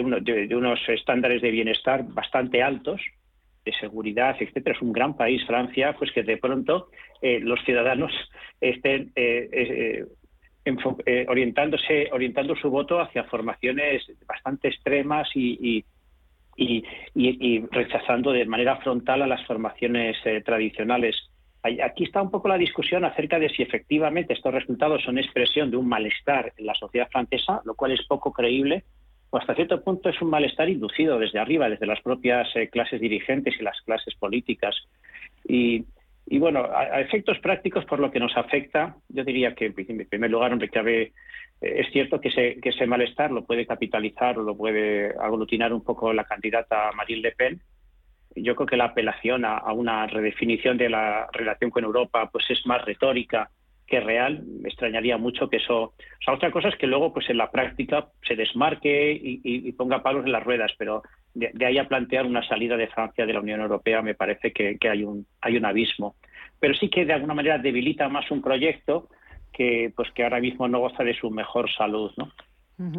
Speaker 12: unos estándares de bienestar bastante altos, de seguridad, etcétera, es un gran país, Francia, pues que de pronto eh, los ciudadanos estén eh, orientándose, orientando su voto hacia formaciones bastante extremas y, y, rechazando de manera frontal a las formaciones tradicionales. Aquí está un poco la discusión acerca de si efectivamente estos resultados son expresión de un malestar en la sociedad francesa, lo cual es poco creíble, o hasta cierto punto es un malestar inducido desde arriba, desde las propias eh, clases dirigentes y las clases políticas. Y, bueno, a, efectos prácticos, por lo que nos afecta, yo diría que, en primer lugar, hombre, cabe, eh, es cierto que ese, malestar lo puede capitalizar o lo puede aglutinar un poco la candidata Marine Le Pen, yo creo que la apelación a, una redefinición de la relación con Europa pues es más retórica que real. Me extrañaría mucho que eso... O sea, otra cosa es que luego pues en la práctica se desmarque y, ponga palos en las ruedas, pero de, ahí a plantear una salida de Francia de la Unión Europea me parece que, hay, un, hay un abismo. Pero sí que de alguna manera debilita más un proyecto que pues que ahora mismo no goza de su mejor salud, ¿no?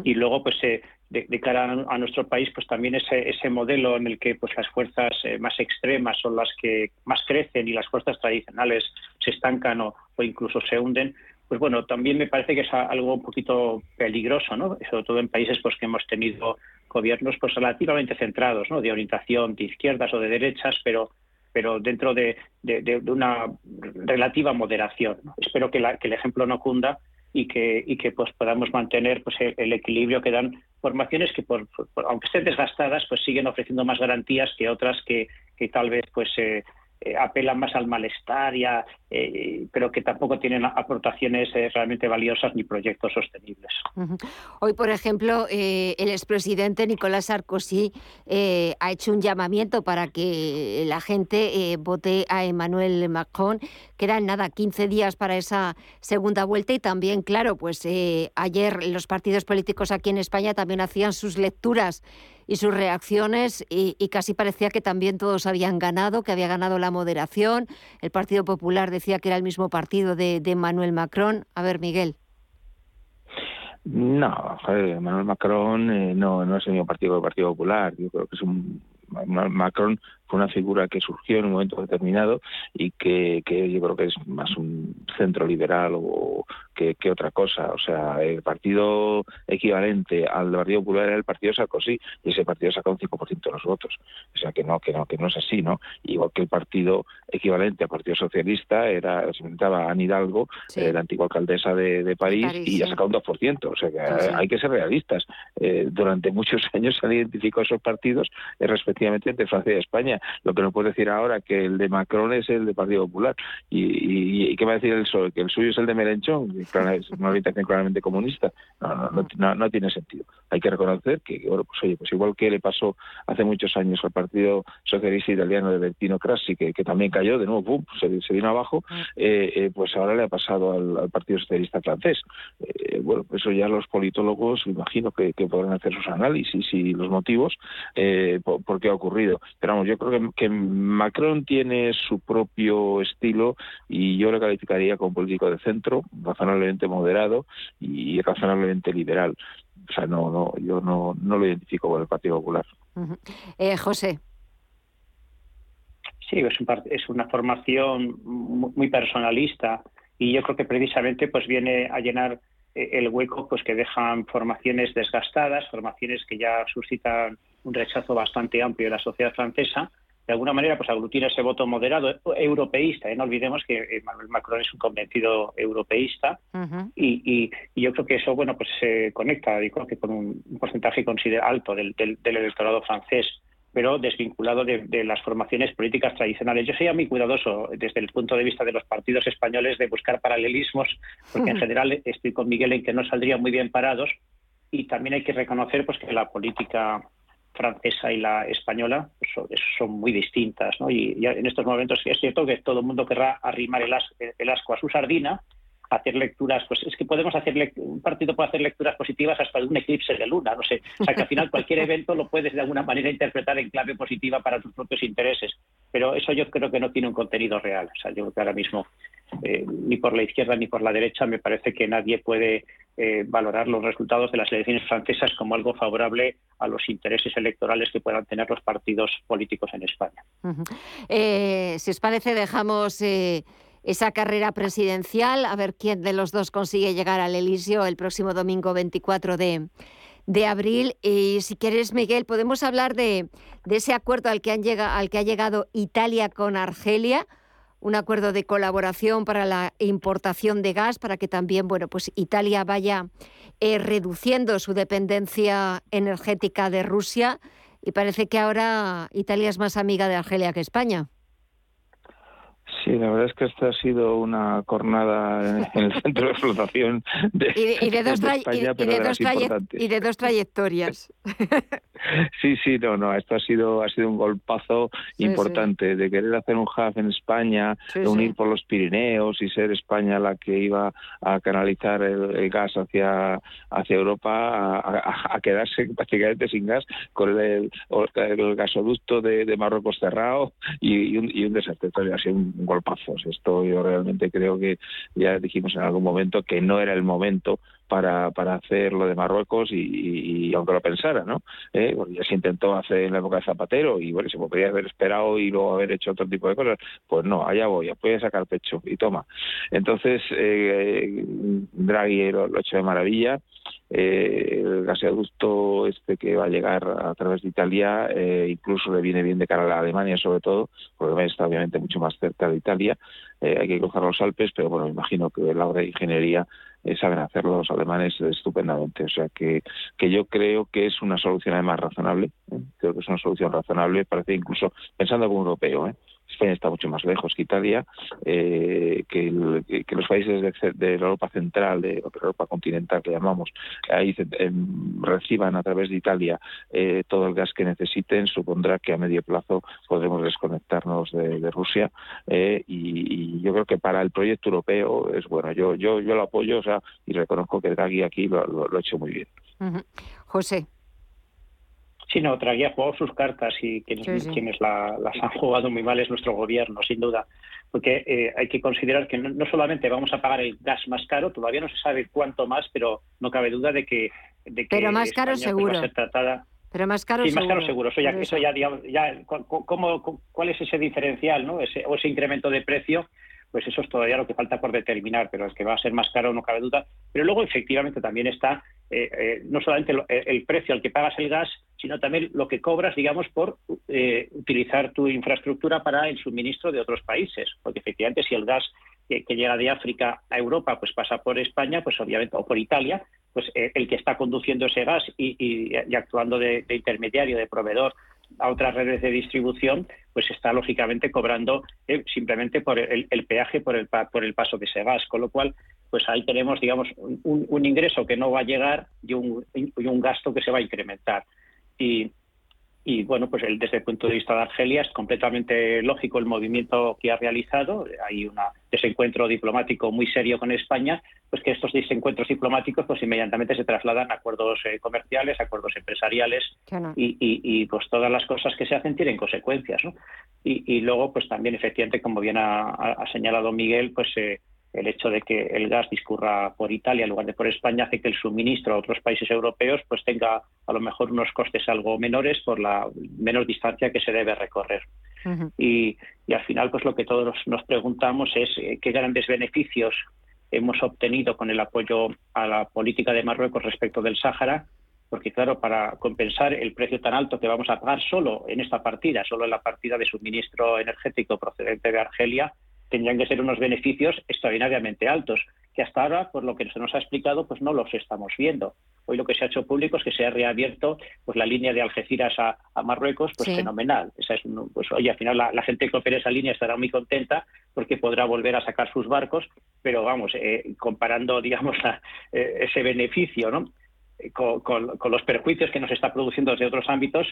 Speaker 12: Y luego, pues, eh, de, cara a, nuestro país, pues también ese, ese modelo en el que pues las fuerzas eh, más extremas son las que más crecen y las fuerzas tradicionales se estancan o, incluso se hunden, pues bueno, también me parece que es algo un poquito peligroso, ¿no? Sobre todo en países pues que hemos tenido gobiernos pues relativamente centrados, ¿no? De orientación de izquierdas o de derechas, pero pero dentro de, de, una relativa moderación. Espero que, la, que el ejemplo no cunda y que, y que pues podamos mantener pues el, equilibrio que dan formaciones que por, aunque estén desgastadas pues siguen ofreciendo más garantías que otras que, que tal vez pues eh, eh, apelan más al malestar, y eh, pero que tampoco tienen aportaciones eh, realmente valiosas ni proyectos sostenibles.
Speaker 1: Hoy, por ejemplo, el expresidente Nicolás Sarkozy ha hecho un llamamiento para que la gente vote a Emmanuel Macron. Quedan nada, 15 días para esa segunda vuelta y también, claro, pues ayer los partidos políticos aquí en España también hacían sus lecturas y sus reacciones y, casi parecía que también todos habían ganado, que había ganado la moderación. El Partido Popular decía que era el mismo partido de, de Manuel Macron. A ver, Miguel.
Speaker 11: No, Manuel Macron eh, no, no es el mismo partido del Partido Popular. Yo creo que es un Macron fue una figura que surgió en un momento determinado y que, que yo creo que es más un centro liberal o que, otra cosa. O sea, el partido equivalente al Partido Popular era el partido Sarkozy y ese partido sacó un 5% de los votos. O sea, que no, que no, que no es así, ¿no? Igual que el partido equivalente al Partido Socialista era, representaba a Anne Hidalgo, eh, la antigua alcaldesa de, París, y ha sacado un 2%. O sea, que hay que ser realistas. Eh, durante muchos [LAUGHS] años se han identificado esos partidos eh, respectivamente entre Francia y España. Lo que no puede decir ahora que el de Macron es el de Partido Popular. ¿Y, y, qué va a decir el PSOE? ¿Que el suyo es el de Melenchón? es una orientación claramente comunista. No, no, no, tiene sentido. Hay que reconocer que, bueno, pues oye, pues igual que le pasó hace muchos años al Partido Socialista Italiano de Bertino Crassi, que, que también cayó, de nuevo, ¡pum! Se, se vino abajo, eh, eh, pues ahora le ha pasado al, Partido Socialista francés. Eh, bueno, pues eso ya los politólogos, imagino que, podrán hacer sus análisis y los motivos por, qué ha ocurrido. Pero vamos, yo creo que, que Macron tiene su propio estilo y yo le calificaría como político de centro, razonablemente moderado y razonablemente liberal. O sea, no, no, yo no, no lo identifico con el Partido Popular.
Speaker 1: eh, José.
Speaker 12: Sí, es, es una formación muy personalista y yo creo que precisamente pues viene a llenar eh, el hueco pues que dejan formaciones desgastadas, formaciones que ya suscitan un rechazo bastante amplio en la sociedad francesa de alguna manera pues aglutina ese voto moderado europeísta. ¿eh? No olvidemos que Emmanuel Macron es un convencido europeísta y, yo creo que eso bueno pues se conecta digo, que con un, porcentaje considerable alto del, electorado francés pero desvinculado de, las formaciones políticas tradicionales. Yo sería muy cuidadoso desde el punto de vista de los partidos españoles de buscar paralelismos, porque en general estoy con Miguel en que no saldrían muy bien parados y también hay que reconocer pues que la política francesa y la española pues, son, muy distintas. ¿no? Y, en estos momentos es cierto que todo el mundo querrá arrimar el, el asco a su sardina, hacer lecturas, pues es que podemos hacer, un partido puede hacer lecturas positivas hasta de un eclipse de luna, no sé, o sea que al final cualquier evento lo puedes de alguna manera interpretar en clave positiva para tus propios intereses, pero eso yo creo que no tiene un contenido real, o sea, yo creo que ahora mismo eh, ni por la izquierda ni por la derecha me parece que nadie puede eh, valorar los resultados de las elecciones francesas como algo favorable a los intereses electorales que puedan tener los partidos políticos en España.
Speaker 1: Eh, si os parece, dejamos esa carrera presidencial, a ver quién de los dos consigue llegar al Elíseo el próximo domingo 24 de, de abril. Y si quieres, Miguel, podemos hablar de, de ese acuerdo al que, han llegado, al que ha llegado Italia con Argelia, un acuerdo de colaboración para la importación de gas, para que también, bueno, pues Italia vaya eh, reduciendo su dependencia energética de Rusia. Y parece que ahora Italia es más amiga de Argelia que España.
Speaker 11: Sí, la verdad es que esta ha sido una cornada en el centro de explotación de,
Speaker 1: y de, dos, y de dos trayectorias. [LAUGHS] [LAUGHS]
Speaker 11: Sí, sí, no, no, esto ha sido ha sido un golpazo importante de querer hacer un hub en España, de unir por los Pirineos y ser España la que iba a canalizar el, gas hacia hacia Europa, a, quedarse [LAUGHS] prácticamente sin gas con el, gasoducto de, Marruecos cerrado y, un, y un desastre. ha sido un golpazo. Esto yo realmente creo que ya dijimos en algún momento que no era el momento para, para hacer lo de Marruecos y, aunque lo pensara, ¿no? Eh, ya se intentó hacer en la época de Zapatero y bueno, se podría haber esperado y luego haber hecho otro tipo de cosas, pues no, allá voy, voy a sacar pecho y toma. Entonces, eh, Draghi lo, ha hecho de maravilla. Eh, el gasoducto este que va a llegar a través de Italia eh, incluso le viene bien de cara a la Alemania sobre todo, porque está obviamente mucho más cerca de Italia, eh, hay que cruzar los Alpes, pero bueno, me imagino que la obra de ingeniería eh, saben hacerlo los alemanes estupendamente. O sea que, que yo creo que es una solución además razonable. ¿eh? Creo que es una solución razonable, parece incluso pensando como europeo. ¿eh? España está mucho más lejos que Italia, eh, que, los países de, Europa central, de Europa continental que llamamos, ahí em, reciban a través de Italia eh, todo el gas que necesiten, supondrá que a medio plazo podremos desconectarnos de, Rusia eh, y, yo creo que para el proyecto europeo es bueno. Yo yo yo lo apoyo, o sea, y reconozco que Draghi aquí lo, ha hecho muy bien.
Speaker 1: José.
Speaker 12: Sí, no, Draghi ha jugado sus cartas y quienes, quienes las han jugado muy mal es nuestro gobierno, sin duda. Porque eh, hay que considerar que no, solamente vamos a pagar el gas más caro, todavía no se sabe cuánto más, pero no cabe duda de que. De que
Speaker 1: pero más caro pues, seguro.
Speaker 12: tratada,
Speaker 1: pero más caro
Speaker 12: sí,
Speaker 1: seguro.
Speaker 12: más caro seguro. Eso ya, eso ya, ya ¿cómo, ¿cuál es ese diferencial, no? Ese, o ese incremento de precio pues eso es todavía lo que falta por determinar, pero es que va a ser más caro, no cabe duda. Pero luego, efectivamente, también está eh, eh, no solamente el, precio al que pagas el gas, sino también lo que cobras, digamos, por eh, utilizar tu infraestructura para el suministro de otros países. Porque efectivamente, si el gas que, llega de África a Europa, pues pasa por España, pues obviamente, o por Italia, pues el que está conduciendo ese gas y, actuando de intermediario, de proveedor a otras redes de distribución, pues está lógicamente cobrando eh, simplemente por el, peaje por el, por el paso de ese gas, con lo cual pues ahí tenemos digamos un, ingreso que no va a llegar y un gasto que se va a incrementar. Y, y bueno, pues desde el punto de vista de Argelia es completamente lógico el movimiento que ha realizado. Hay un desencuentro diplomático muy serio con España, pues que estos desencuentros diplomáticos pues inmediatamente se trasladan a acuerdos eh, comerciales, acuerdos empresariales y, pues todas las cosas que se hacen tienen consecuencias. ¿no? Y, luego pues también efectivamente, como bien ha, señalado Miguel, pues eh, el hecho de que el gas discurra por Italia en lugar de por España hace que el suministro a otros países europeos pues tenga a lo mejor unos costes algo menores por la menor distancia que se debe recorrer. y, al final pues lo que todos nos preguntamos es eh, qué grandes beneficios hemos obtenido con el apoyo a la política de Marruecos respecto del Sáhara porque claro, para compensar el precio tan alto que vamos a pagar solo en esta partida, solo en la partida de suministro energético procedente de Argelia, tendrían que ser unos beneficios extraordinariamente altos, que hasta ahora, por lo que se nos ha explicado, pues no los estamos viendo. Hoy lo que se ha hecho público es que se ha reabierto pues la línea de Algeciras a, Marruecos, pues fenomenal. Esa es pues oye, al final la, gente que opere esa línea estará muy contenta porque podrá volver a sacar sus barcos, pero vamos, eh, comparando, [LAUGHS] digamos, eh, ese beneficio, ¿no? con, los perjuicios que nos está produciendo desde otros ámbitos,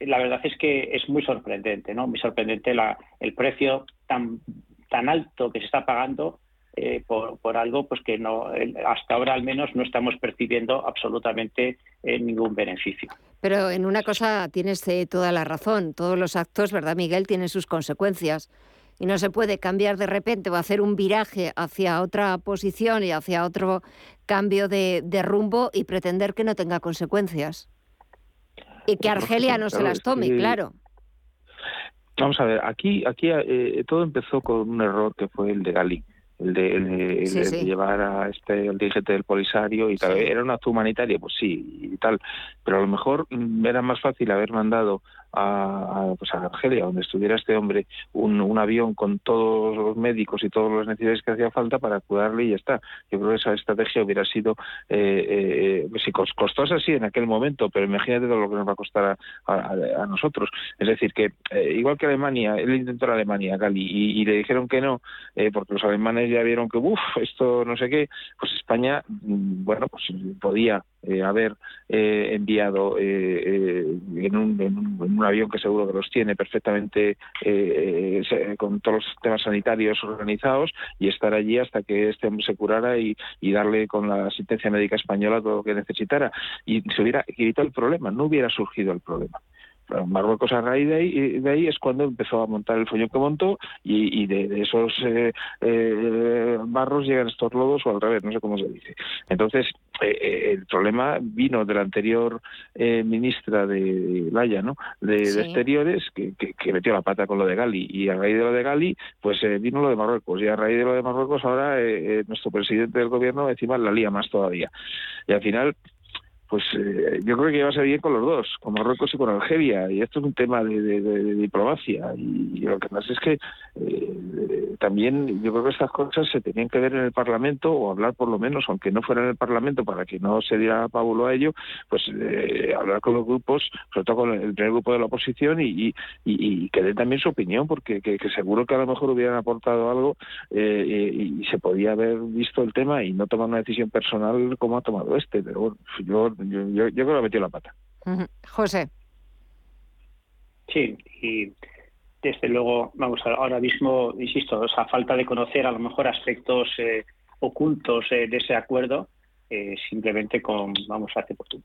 Speaker 12: la verdad es que es muy sorprendente, ¿no? Muy sorprendente la, el precio tan, tan alto que se está pagando eh, por, por, algo pues que no hasta ahora al menos no estamos percibiendo absolutamente eh, ningún beneficio.
Speaker 1: Pero en una cosa tienes eh, toda la razón. Todos los actos, ¿verdad, Miguel?, tienen sus consecuencias y no se puede cambiar de repente o hacer un viraje hacia otra posición y hacia otro cambio de, rumbo y pretender que no tenga consecuencias. Y que Argelia no se las tome, claro.
Speaker 11: Vamos a ver, aquí, aquí eh, todo empezó con un error que fue el de Gali el de, llevar a este el dirigente del Polisario y tal. ¿Era una acto humanitaria? Pues sí, y tal. Pero a lo mejor mm, era más fácil haber mandado a, pues a Argelia, donde estuviera este hombre, un, un, avión con todos los médicos y todas las necesidades que hacía falta para cuidarle y ya está. Yo creo que esa estrategia hubiera sido eh, eh, costosa sí en aquel momento, pero imagínate todo lo que nos va a costar a, nosotros. Es decir, que eh, igual que Alemania, él intentó la Alemania, Gali, y, le dijeron que no, eh, porque los alemanes ya vieron que, uff, esto no sé qué, pues España, mm, bueno, pues podía eh, haber eh, enviado eh, en, un, en, un, avión que seguro que los tiene perfectamente con todos los sistemas sanitarios organizados y estar allí hasta que este hombre se curara y, darle con la asistencia médica española todo lo que necesitara. Y se hubiera evitado el problema, no hubiera surgido el problema. Marruecos a raíz de ahí, de ahí es cuando empezó a montar el follón que montó y, de, esos eh, eh, barros llegan estos lodos o al revés, no sé cómo se dice. Entonces, eh, el problema vino de la anterior ministra de Laya, ¿no? De, Exteriores, que, que, metió la pata con lo de Gali y a raíz de lo de Gali, pues vino lo de Marruecos y a raíz de lo de Marruecos ahora nuestro presidente del gobierno encima la lía más todavía. Y al final pues eh, yo creo que ser bien con los dos, con Marruecos y con Argelia, y esto es un tema de, diplomacia, y, lo que pasa es que eh, también yo creo que estas cosas se tenían que ver en el Parlamento, o hablar por lo menos, aunque no fuera en el Parlamento, para que no se diera pábulo a ello, pues eh, hablar con los grupos, sobre todo con el primer grupo de la oposición, y, que den también su opinión, porque que, seguro que a lo mejor hubieran aportado algo y, se podía haber visto el tema y no tomar una decisión personal como ha tomado este, pero bueno, yo yo, yo, creo que metió la pata.
Speaker 1: José.
Speaker 12: Sí, y desde luego, vamos, ahora mismo, insisto, esa falta de conocer a lo mejor aspectos eh, ocultos eh, de ese acuerdo, eh, simplemente con, vamos,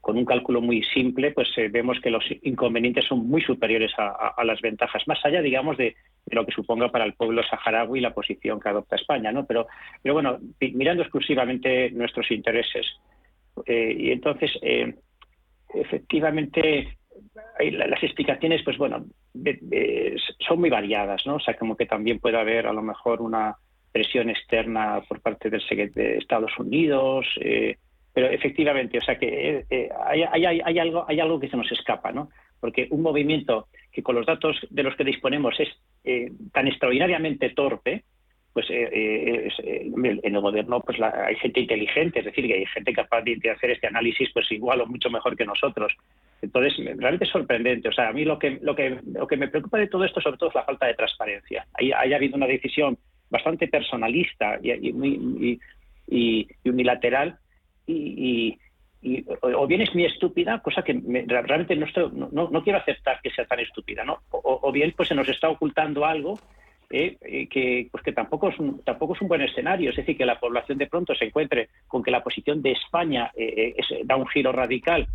Speaker 12: con un cálculo muy simple, pues vemos que los inconvenientes son muy superiores a, las ventajas, más allá, digamos, de, lo que suponga para el pueblo saharaui la posición que adopta España, ¿no? Pero, pero bueno, mirando exclusivamente nuestros intereses, eh, y entonces, eh, efectivamente, las explicaciones, pues bueno, son muy variadas, ¿no? O sea, como que también puede haber a lo mejor una presión externa por parte del de Estados Unidos, eh, pero efectivamente, o sea que hay, hay, algo, hay algo que se nos escapa, ¿no? Porque un movimiento que con los datos de los que disponemos es tan extraordinariamente torpe, pues eh, eh, eh, en el gobierno pues hay gente inteligente, es decir, que hay gente capaz de, hacer este análisis pues igual o mucho mejor que nosotros. Entonces, realmente es sorprendente. O sea, a mí lo que, lo que, lo que me preocupa de todo esto sobre todo es la falta de transparencia. Hay, haya habido una decisión bastante personalista y, y, unilateral y, o bien es muy estúpida, cosa que realmente no, no, no, quiero aceptar que sea tan estúpida, ¿no? O, o, bien pues se nos está ocultando algo eh, eh, que, pues que tampoco, es un, tampoco es un buen escenario. Es decir, que la población de pronto se encuentre con que la posición de España eh, da un giro radical,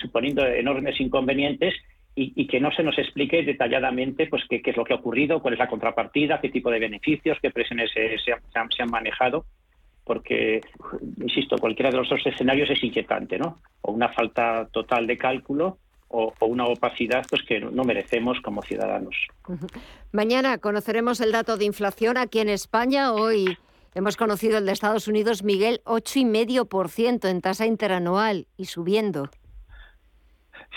Speaker 12: suponiendo enormes inconvenientes, y, que no se nos explique detalladamente pues qué, es lo que ha ocurrido, cuál es la contrapartida, qué tipo de beneficios, qué presiones se, se, han, manejado porque, insisto, cualquiera de los dos escenarios es inquietante, ¿no? O una falta total de cálculo o, una opacidad pues que no merecemos como ciudadanos.
Speaker 1: Mañana conoceremos el dato de inflación aquí en España. Hoy hemos conocido el de Estados Unidos, Miguel, 8,5% en tasa interanual y subiendo.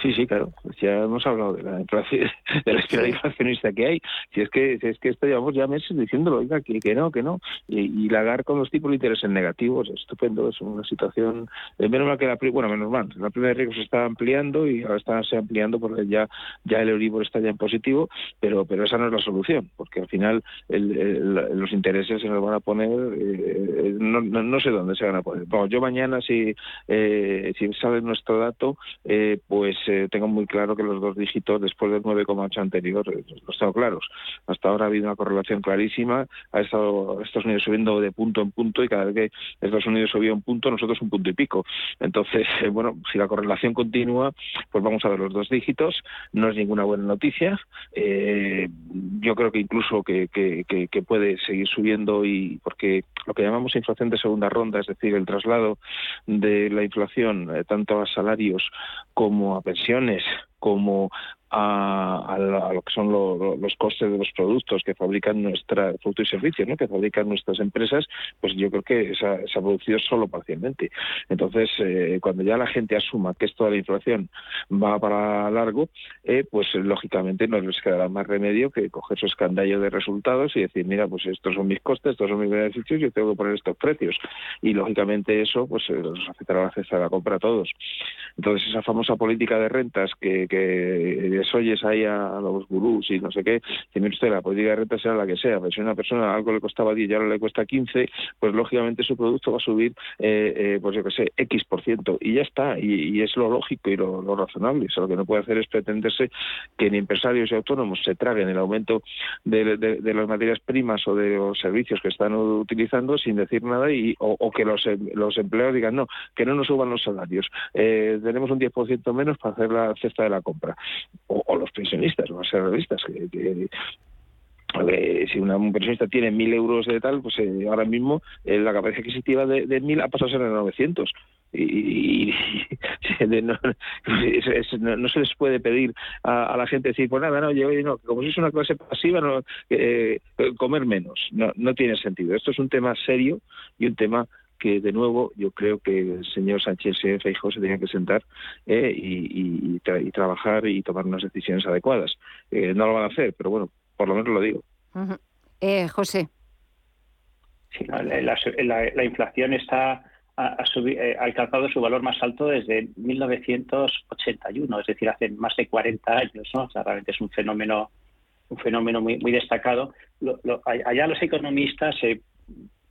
Speaker 11: Sí, sí, claro. Pues ya hemos hablado de la inflación, de la espiral inflacionista que hay. Si es que si es que esto llevamos ya meses diciéndolo, oiga, que, que no, que no. Y, y lagar con los tipos de interés en negativos, estupendo. Es una situación. Eh, menos mal que la bueno, menos mal. La prima de riesgo se está ampliando y ahora está se ampliando porque ya ya el Euribor está ya en positivo, pero pero esa no es la solución, porque al final el, los intereses se nos van a poner, eh, no, no, sé dónde se van a poner. Bueno, yo mañana si eh, si sale nuestro dato, eh, pues eh, tengo muy claro que los dos dígitos después del 9,8 anterior eh, los tengo claros. Hasta ahora ha habido una correlación clarísima, ha estado Estados Unidos subiendo de punto en punto y cada vez que Estados Unidos subía un punto, nosotros un punto y pico. Entonces, [LAUGHS] eh, bueno, si la correlación continúa, pues vamos a ver los dos dígitos, no es ninguna buena noticia. yo creo que incluso que, que puede seguir subiendo y porque lo que llamamos inflación de segunda ronda, es decir, el traslado de la inflación tanto a salarios como a pensiones, como a, lo que son los costes de los productos que fabrican nuestra productos y servicios, ¿no? que fabrican nuestras empresas, pues yo creo que se ha, producido solo parcialmente. Entonces, eh, cuando ya la gente asuma que esto de la inflación va para largo, eh, pues lógicamente no les quedará más remedio que coger su escandallo de resultados y decir, mira, pues estos son mis costes, estos son mis beneficios, yo tengo que poner estos precios. Y lógicamente eso pues nos eh, afectará a la cesta de la compra a todos. Entonces, esa famosa política de rentas que, que oyes ahí a, los gurús y no sé qué, que mire usted, la política de renta sea la que sea, pero si una persona algo le costaba 10 y ahora le cuesta 15, pues lógicamente su producto va a subir, eh, eh, pues yo qué sé, X por ciento, y ya está, y, es lo lógico y lo, razonable. Lo que no puede hacer es pretenderse que ni empresarios y autónomos se traguen el aumento de, las materias primas o de los servicios que están utilizando sin decir nada y o, que los, los empleados digan no, que no nos suban los salarios, eh, tenemos un 10% menos para hacer la cesta de la compra o, los pensionistas, los realistas, que, si una, un pensionista tiene mil euros de tal, pues eh, ahora mismo eh, la capacidad adquisitiva de, de mil ha pasado a ser de 900 y, [LAUGHS] no, no, se les puede pedir a, la gente decir pues nada no yo no como si es una clase pasiva no eh, comer menos. No no tiene sentido. Esto es un tema serio y un tema que de nuevo yo creo que el señor Sánchez y Feijóo se tenían que sentar eh, y, trabajar y tomar unas decisiones adecuadas. Eh, no lo van a hacer, pero bueno, por lo menos lo digo.
Speaker 1: Eh, José.
Speaker 12: Sí, la, inflación está ha, alcanzado su valor más alto desde 1981, es decir, hace más de 40 años, ¿no? realmente es un fenómeno un fenómeno muy, muy destacado. allá los economistas se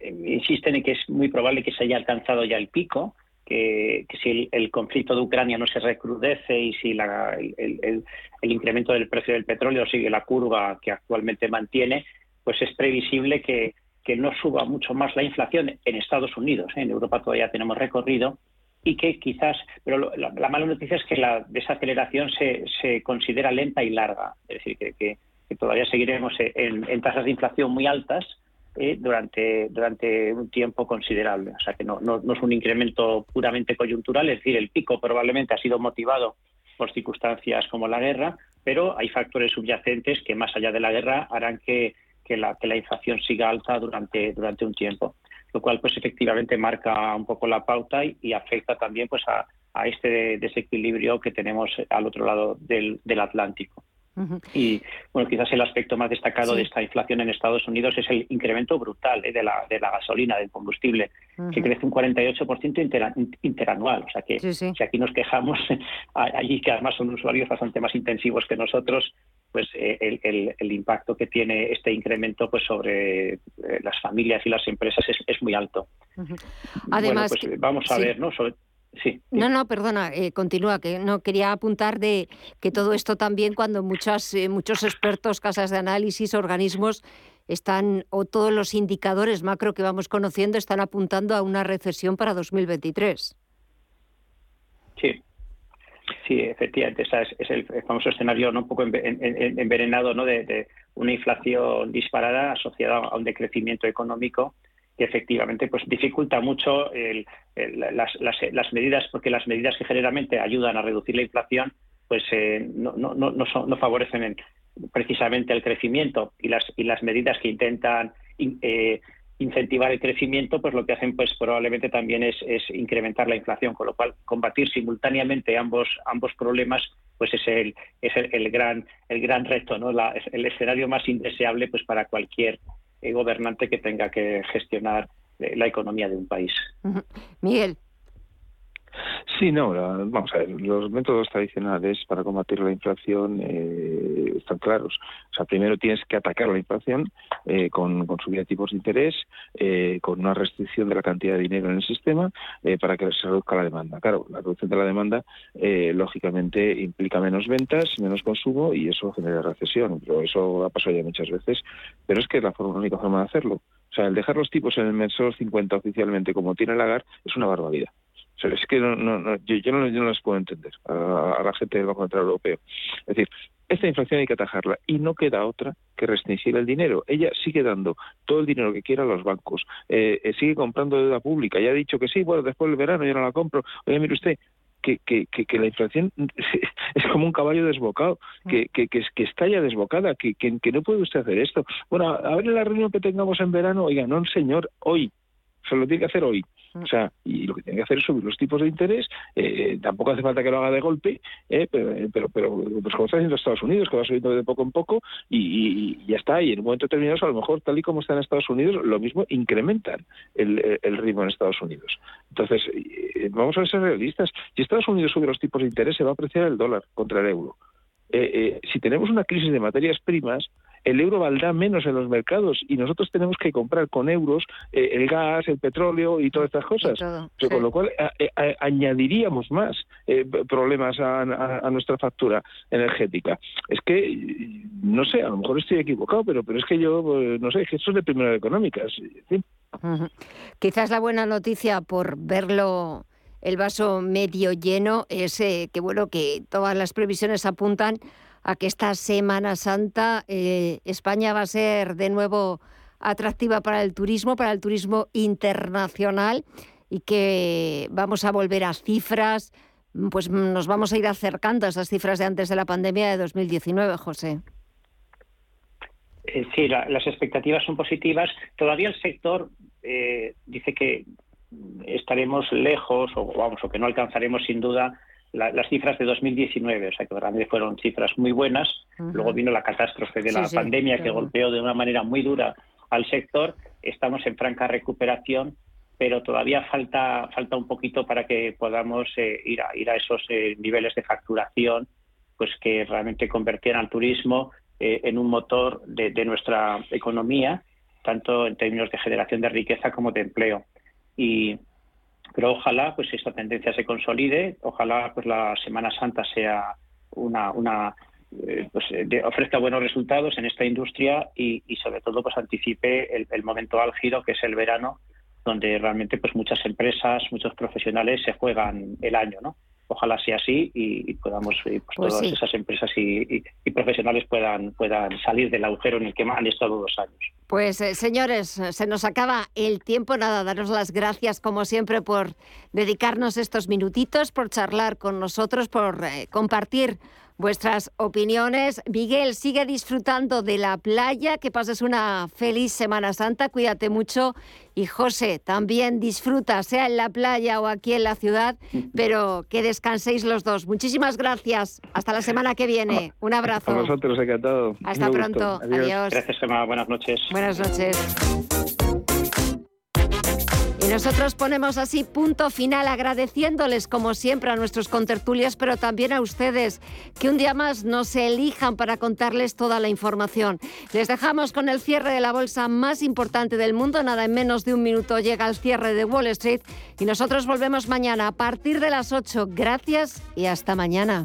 Speaker 12: insisten en que es muy probable que se haya alcanzado ya el pico, que, si el, conflicto de Ucrania no se recrudece y si el, incremento del precio del petróleo sigue la curva que actualmente mantiene, pues es previsible que, no suba mucho más la inflación en Estados Unidos. ¿eh? En Europa todavía tenemos recorrido y que quizás, pero la, mala noticia es que la desaceleración se, se considera lenta y larga, es decir, que, todavía seguiremos en tasas de inflación muy altas eh, durante, durante un tiempo considerable. O sea que no, no, es un incremento puramente coyuntural, es decir, el pico probablemente ha sido motivado por circunstancias como la guerra, pero hay factores subyacentes que más allá de la guerra harán que, que, la, que la inflación siga alta durante, durante un tiempo, lo cual pues efectivamente marca un poco la pauta y, y afecta también pues a, a este desequilibrio que tenemos al otro lado del, del Atlántico. Y bueno, quizás el aspecto más destacado de esta inflación en Estados Unidos es el incremento brutal eh, de, la, de la gasolina, del combustible, que crece un 48% interanual. O sea que si aquí nos quejamos, [LAUGHS] allí que además son usuarios bastante más intensivos que nosotros, pues eh, el, el, impacto que tiene este incremento pues sobre eh, las familias y las empresas es, es muy alto.
Speaker 1: Además,
Speaker 12: pues, vamos a ver, ¿no?
Speaker 1: No, no, perdona, eh, continúa, que no quería apuntar de que todo esto también cuando muchas, eh, muchos expertos, casas de análisis, organismos están, o todos los indicadores macro que vamos conociendo están apuntando a una recesión para 2023.
Speaker 12: Sí, sí, efectivamente, ese es, el famoso escenario ¿no? un poco envenenado ¿no? de una inflación disparada asociada a un decrecimiento económico que efectivamente pues dificulta mucho las, medidas, porque las medidas que generalmente ayudan a reducir la inflación, pues eh, no, no, no, no, favorecen precisamente el crecimiento y las, y las medidas que intentan eh, incentivar el crecimiento, pues lo que hacen pues probablemente también es, incrementar la inflación, con lo cual combatir simultáneamente ambos ambos problemas pues es el es el, gran el gran reto, ¿no? el escenario más indeseable pues para cualquier gobernante que tenga que gestionar eh, la economía de un país.
Speaker 1: Miguel.
Speaker 11: Sí, no, vamos a ver, los métodos tradicionales para combatir la inflación eh, están claros. O sea, primero tienes que atacar la inflación eh, con, con subida de tipos de interés, eh, con una restricción de la cantidad de dinero en el sistema para que se reduzca la demanda. Claro, la reducción de la demanda lógicamente implica menos ventas, menos consumo y eso genera recesión. Pero eso ha pasado ya muchas veces. Pero es que es la, forma, la única forma de hacerlo. O sea, el dejar los tipos en el menos 50 oficialmente como tiene Lagarde es una barbaridad es que no, no, yo, yo, no, yo, no, les puedo entender a, la gente del Banco Central Europeo. Es decir, esta inflación hay que atajarla y no queda otra que restringir el dinero. Ella sigue dando todo el dinero que quiera a los bancos, eh, eh, sigue comprando deuda pública. Ya ha dicho que sí, bueno, después del verano yo no la compro. Oye, mire usted, que, que, que, la inflación [LAUGHS] es como un caballo desbocado, que, que, que, que está ya desbocada, que, que, que no puede usted hacer esto. Bueno, a ver la reunión que tengamos en verano, oiga, no, señor, hoy, se lo tiene que hacer hoy. O sea, y lo que tiene que hacer es subir los tipos de interés. Eh, tampoco hace falta que lo haga de golpe, eh, pero, pero, pero, pues como está haciendo Estados Unidos, que va subiendo de poco en poco y, ya está. Y en un momento determinado, a lo mejor, tal y como está en Estados Unidos, lo mismo incrementan el, el ritmo en Estados Unidos. Entonces, eh, vamos a ser realistas. Si Estados Unidos sube los tipos de interés, se va a apreciar el dólar contra el euro. si tenemos una crisis de materias primas, el euro valdrá menos en los mercados y nosotros tenemos que comprar con euros eh, el gas, el petróleo y todas estas cosas. Con lo cual añadiríamos más eh, problemas a, nuestra factura energética. Es que, no sé, a lo mejor estoy equivocado, pero, pero es que yo, pues, no sé, que esto es de primera económicas.
Speaker 1: Quizás la buena noticia por verlo el vaso medio lleno es eh, que bueno que todas las previsiones apuntan a que esta Semana Santa eh, España va a ser de nuevo atractiva para el turismo, para el turismo internacional y que vamos a volver a cifras, pues nos vamos a ir acercando a esas cifras de antes de la pandemia de 2019, José.
Speaker 12: Eh, sí, las expectativas son positivas. Todavía el sector eh, dice que estaremos lejos o vamos o que no alcanzaremos sin duda las cifras de 2019, o sea que realmente fueron cifras muy buenas. Luego vino la catástrofe de la pandemia que golpeó de una manera muy dura al sector. Estamos en franca recuperación, pero todavía falta falta un poquito para que podamos eh, ir a ir a esos eh, niveles de facturación, pues que realmente convirtieran al turismo eh, en un motor de, de nuestra economía, tanto en términos de generación de riqueza como de empleo. Y pero ojalá pues esta tendencia se consolide, ojalá pues la Semana Santa sea una, una eh, pues ofrezca buenos resultados en esta industria y, sobre todo pues anticipe el, el, momento álgido que es el verano donde realmente pues muchas empresas muchos profesionales se juegan el año no ojalá sea así y, podamos eh, pues, pues todas esas empresas y, profesionales puedan puedan salir del agujero en el que han estado dos años.
Speaker 1: Pues eh, señores, se nos acaba el tiempo. Nada, daros las gracias como siempre por dedicarnos estos minutitos, por charlar con nosotros, por eh, compartir vuestras opiniones. Miguel, sigue disfrutando de la playa, que pases una feliz Semana Santa, cuídate mucho. Y José, también disfruta, sea en la playa o aquí en la ciudad, [LAUGHS] pero que descanséis los dos. Muchísimas gracias. Hasta la semana que viene. Un abrazo.
Speaker 11: A vosotros, encantado.
Speaker 1: Hasta pronto. Adiós.
Speaker 12: Gracias, Gemma. Buenas noches.
Speaker 1: Buenas noches. Nosotros ponemos así punto final agradeciéndoles como siempre a nuestros contertulios, pero también a ustedes que un día más nos elijan para contarles toda la información. Les dejamos con el cierre de la bolsa más importante del mundo. Nada en menos de un minuto llega el cierre de Wall Street y nosotros volvemos mañana a partir de las 8. Gracias y hasta mañana.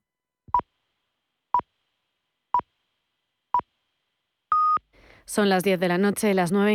Speaker 4: Son las 10 de la noche, las 9 en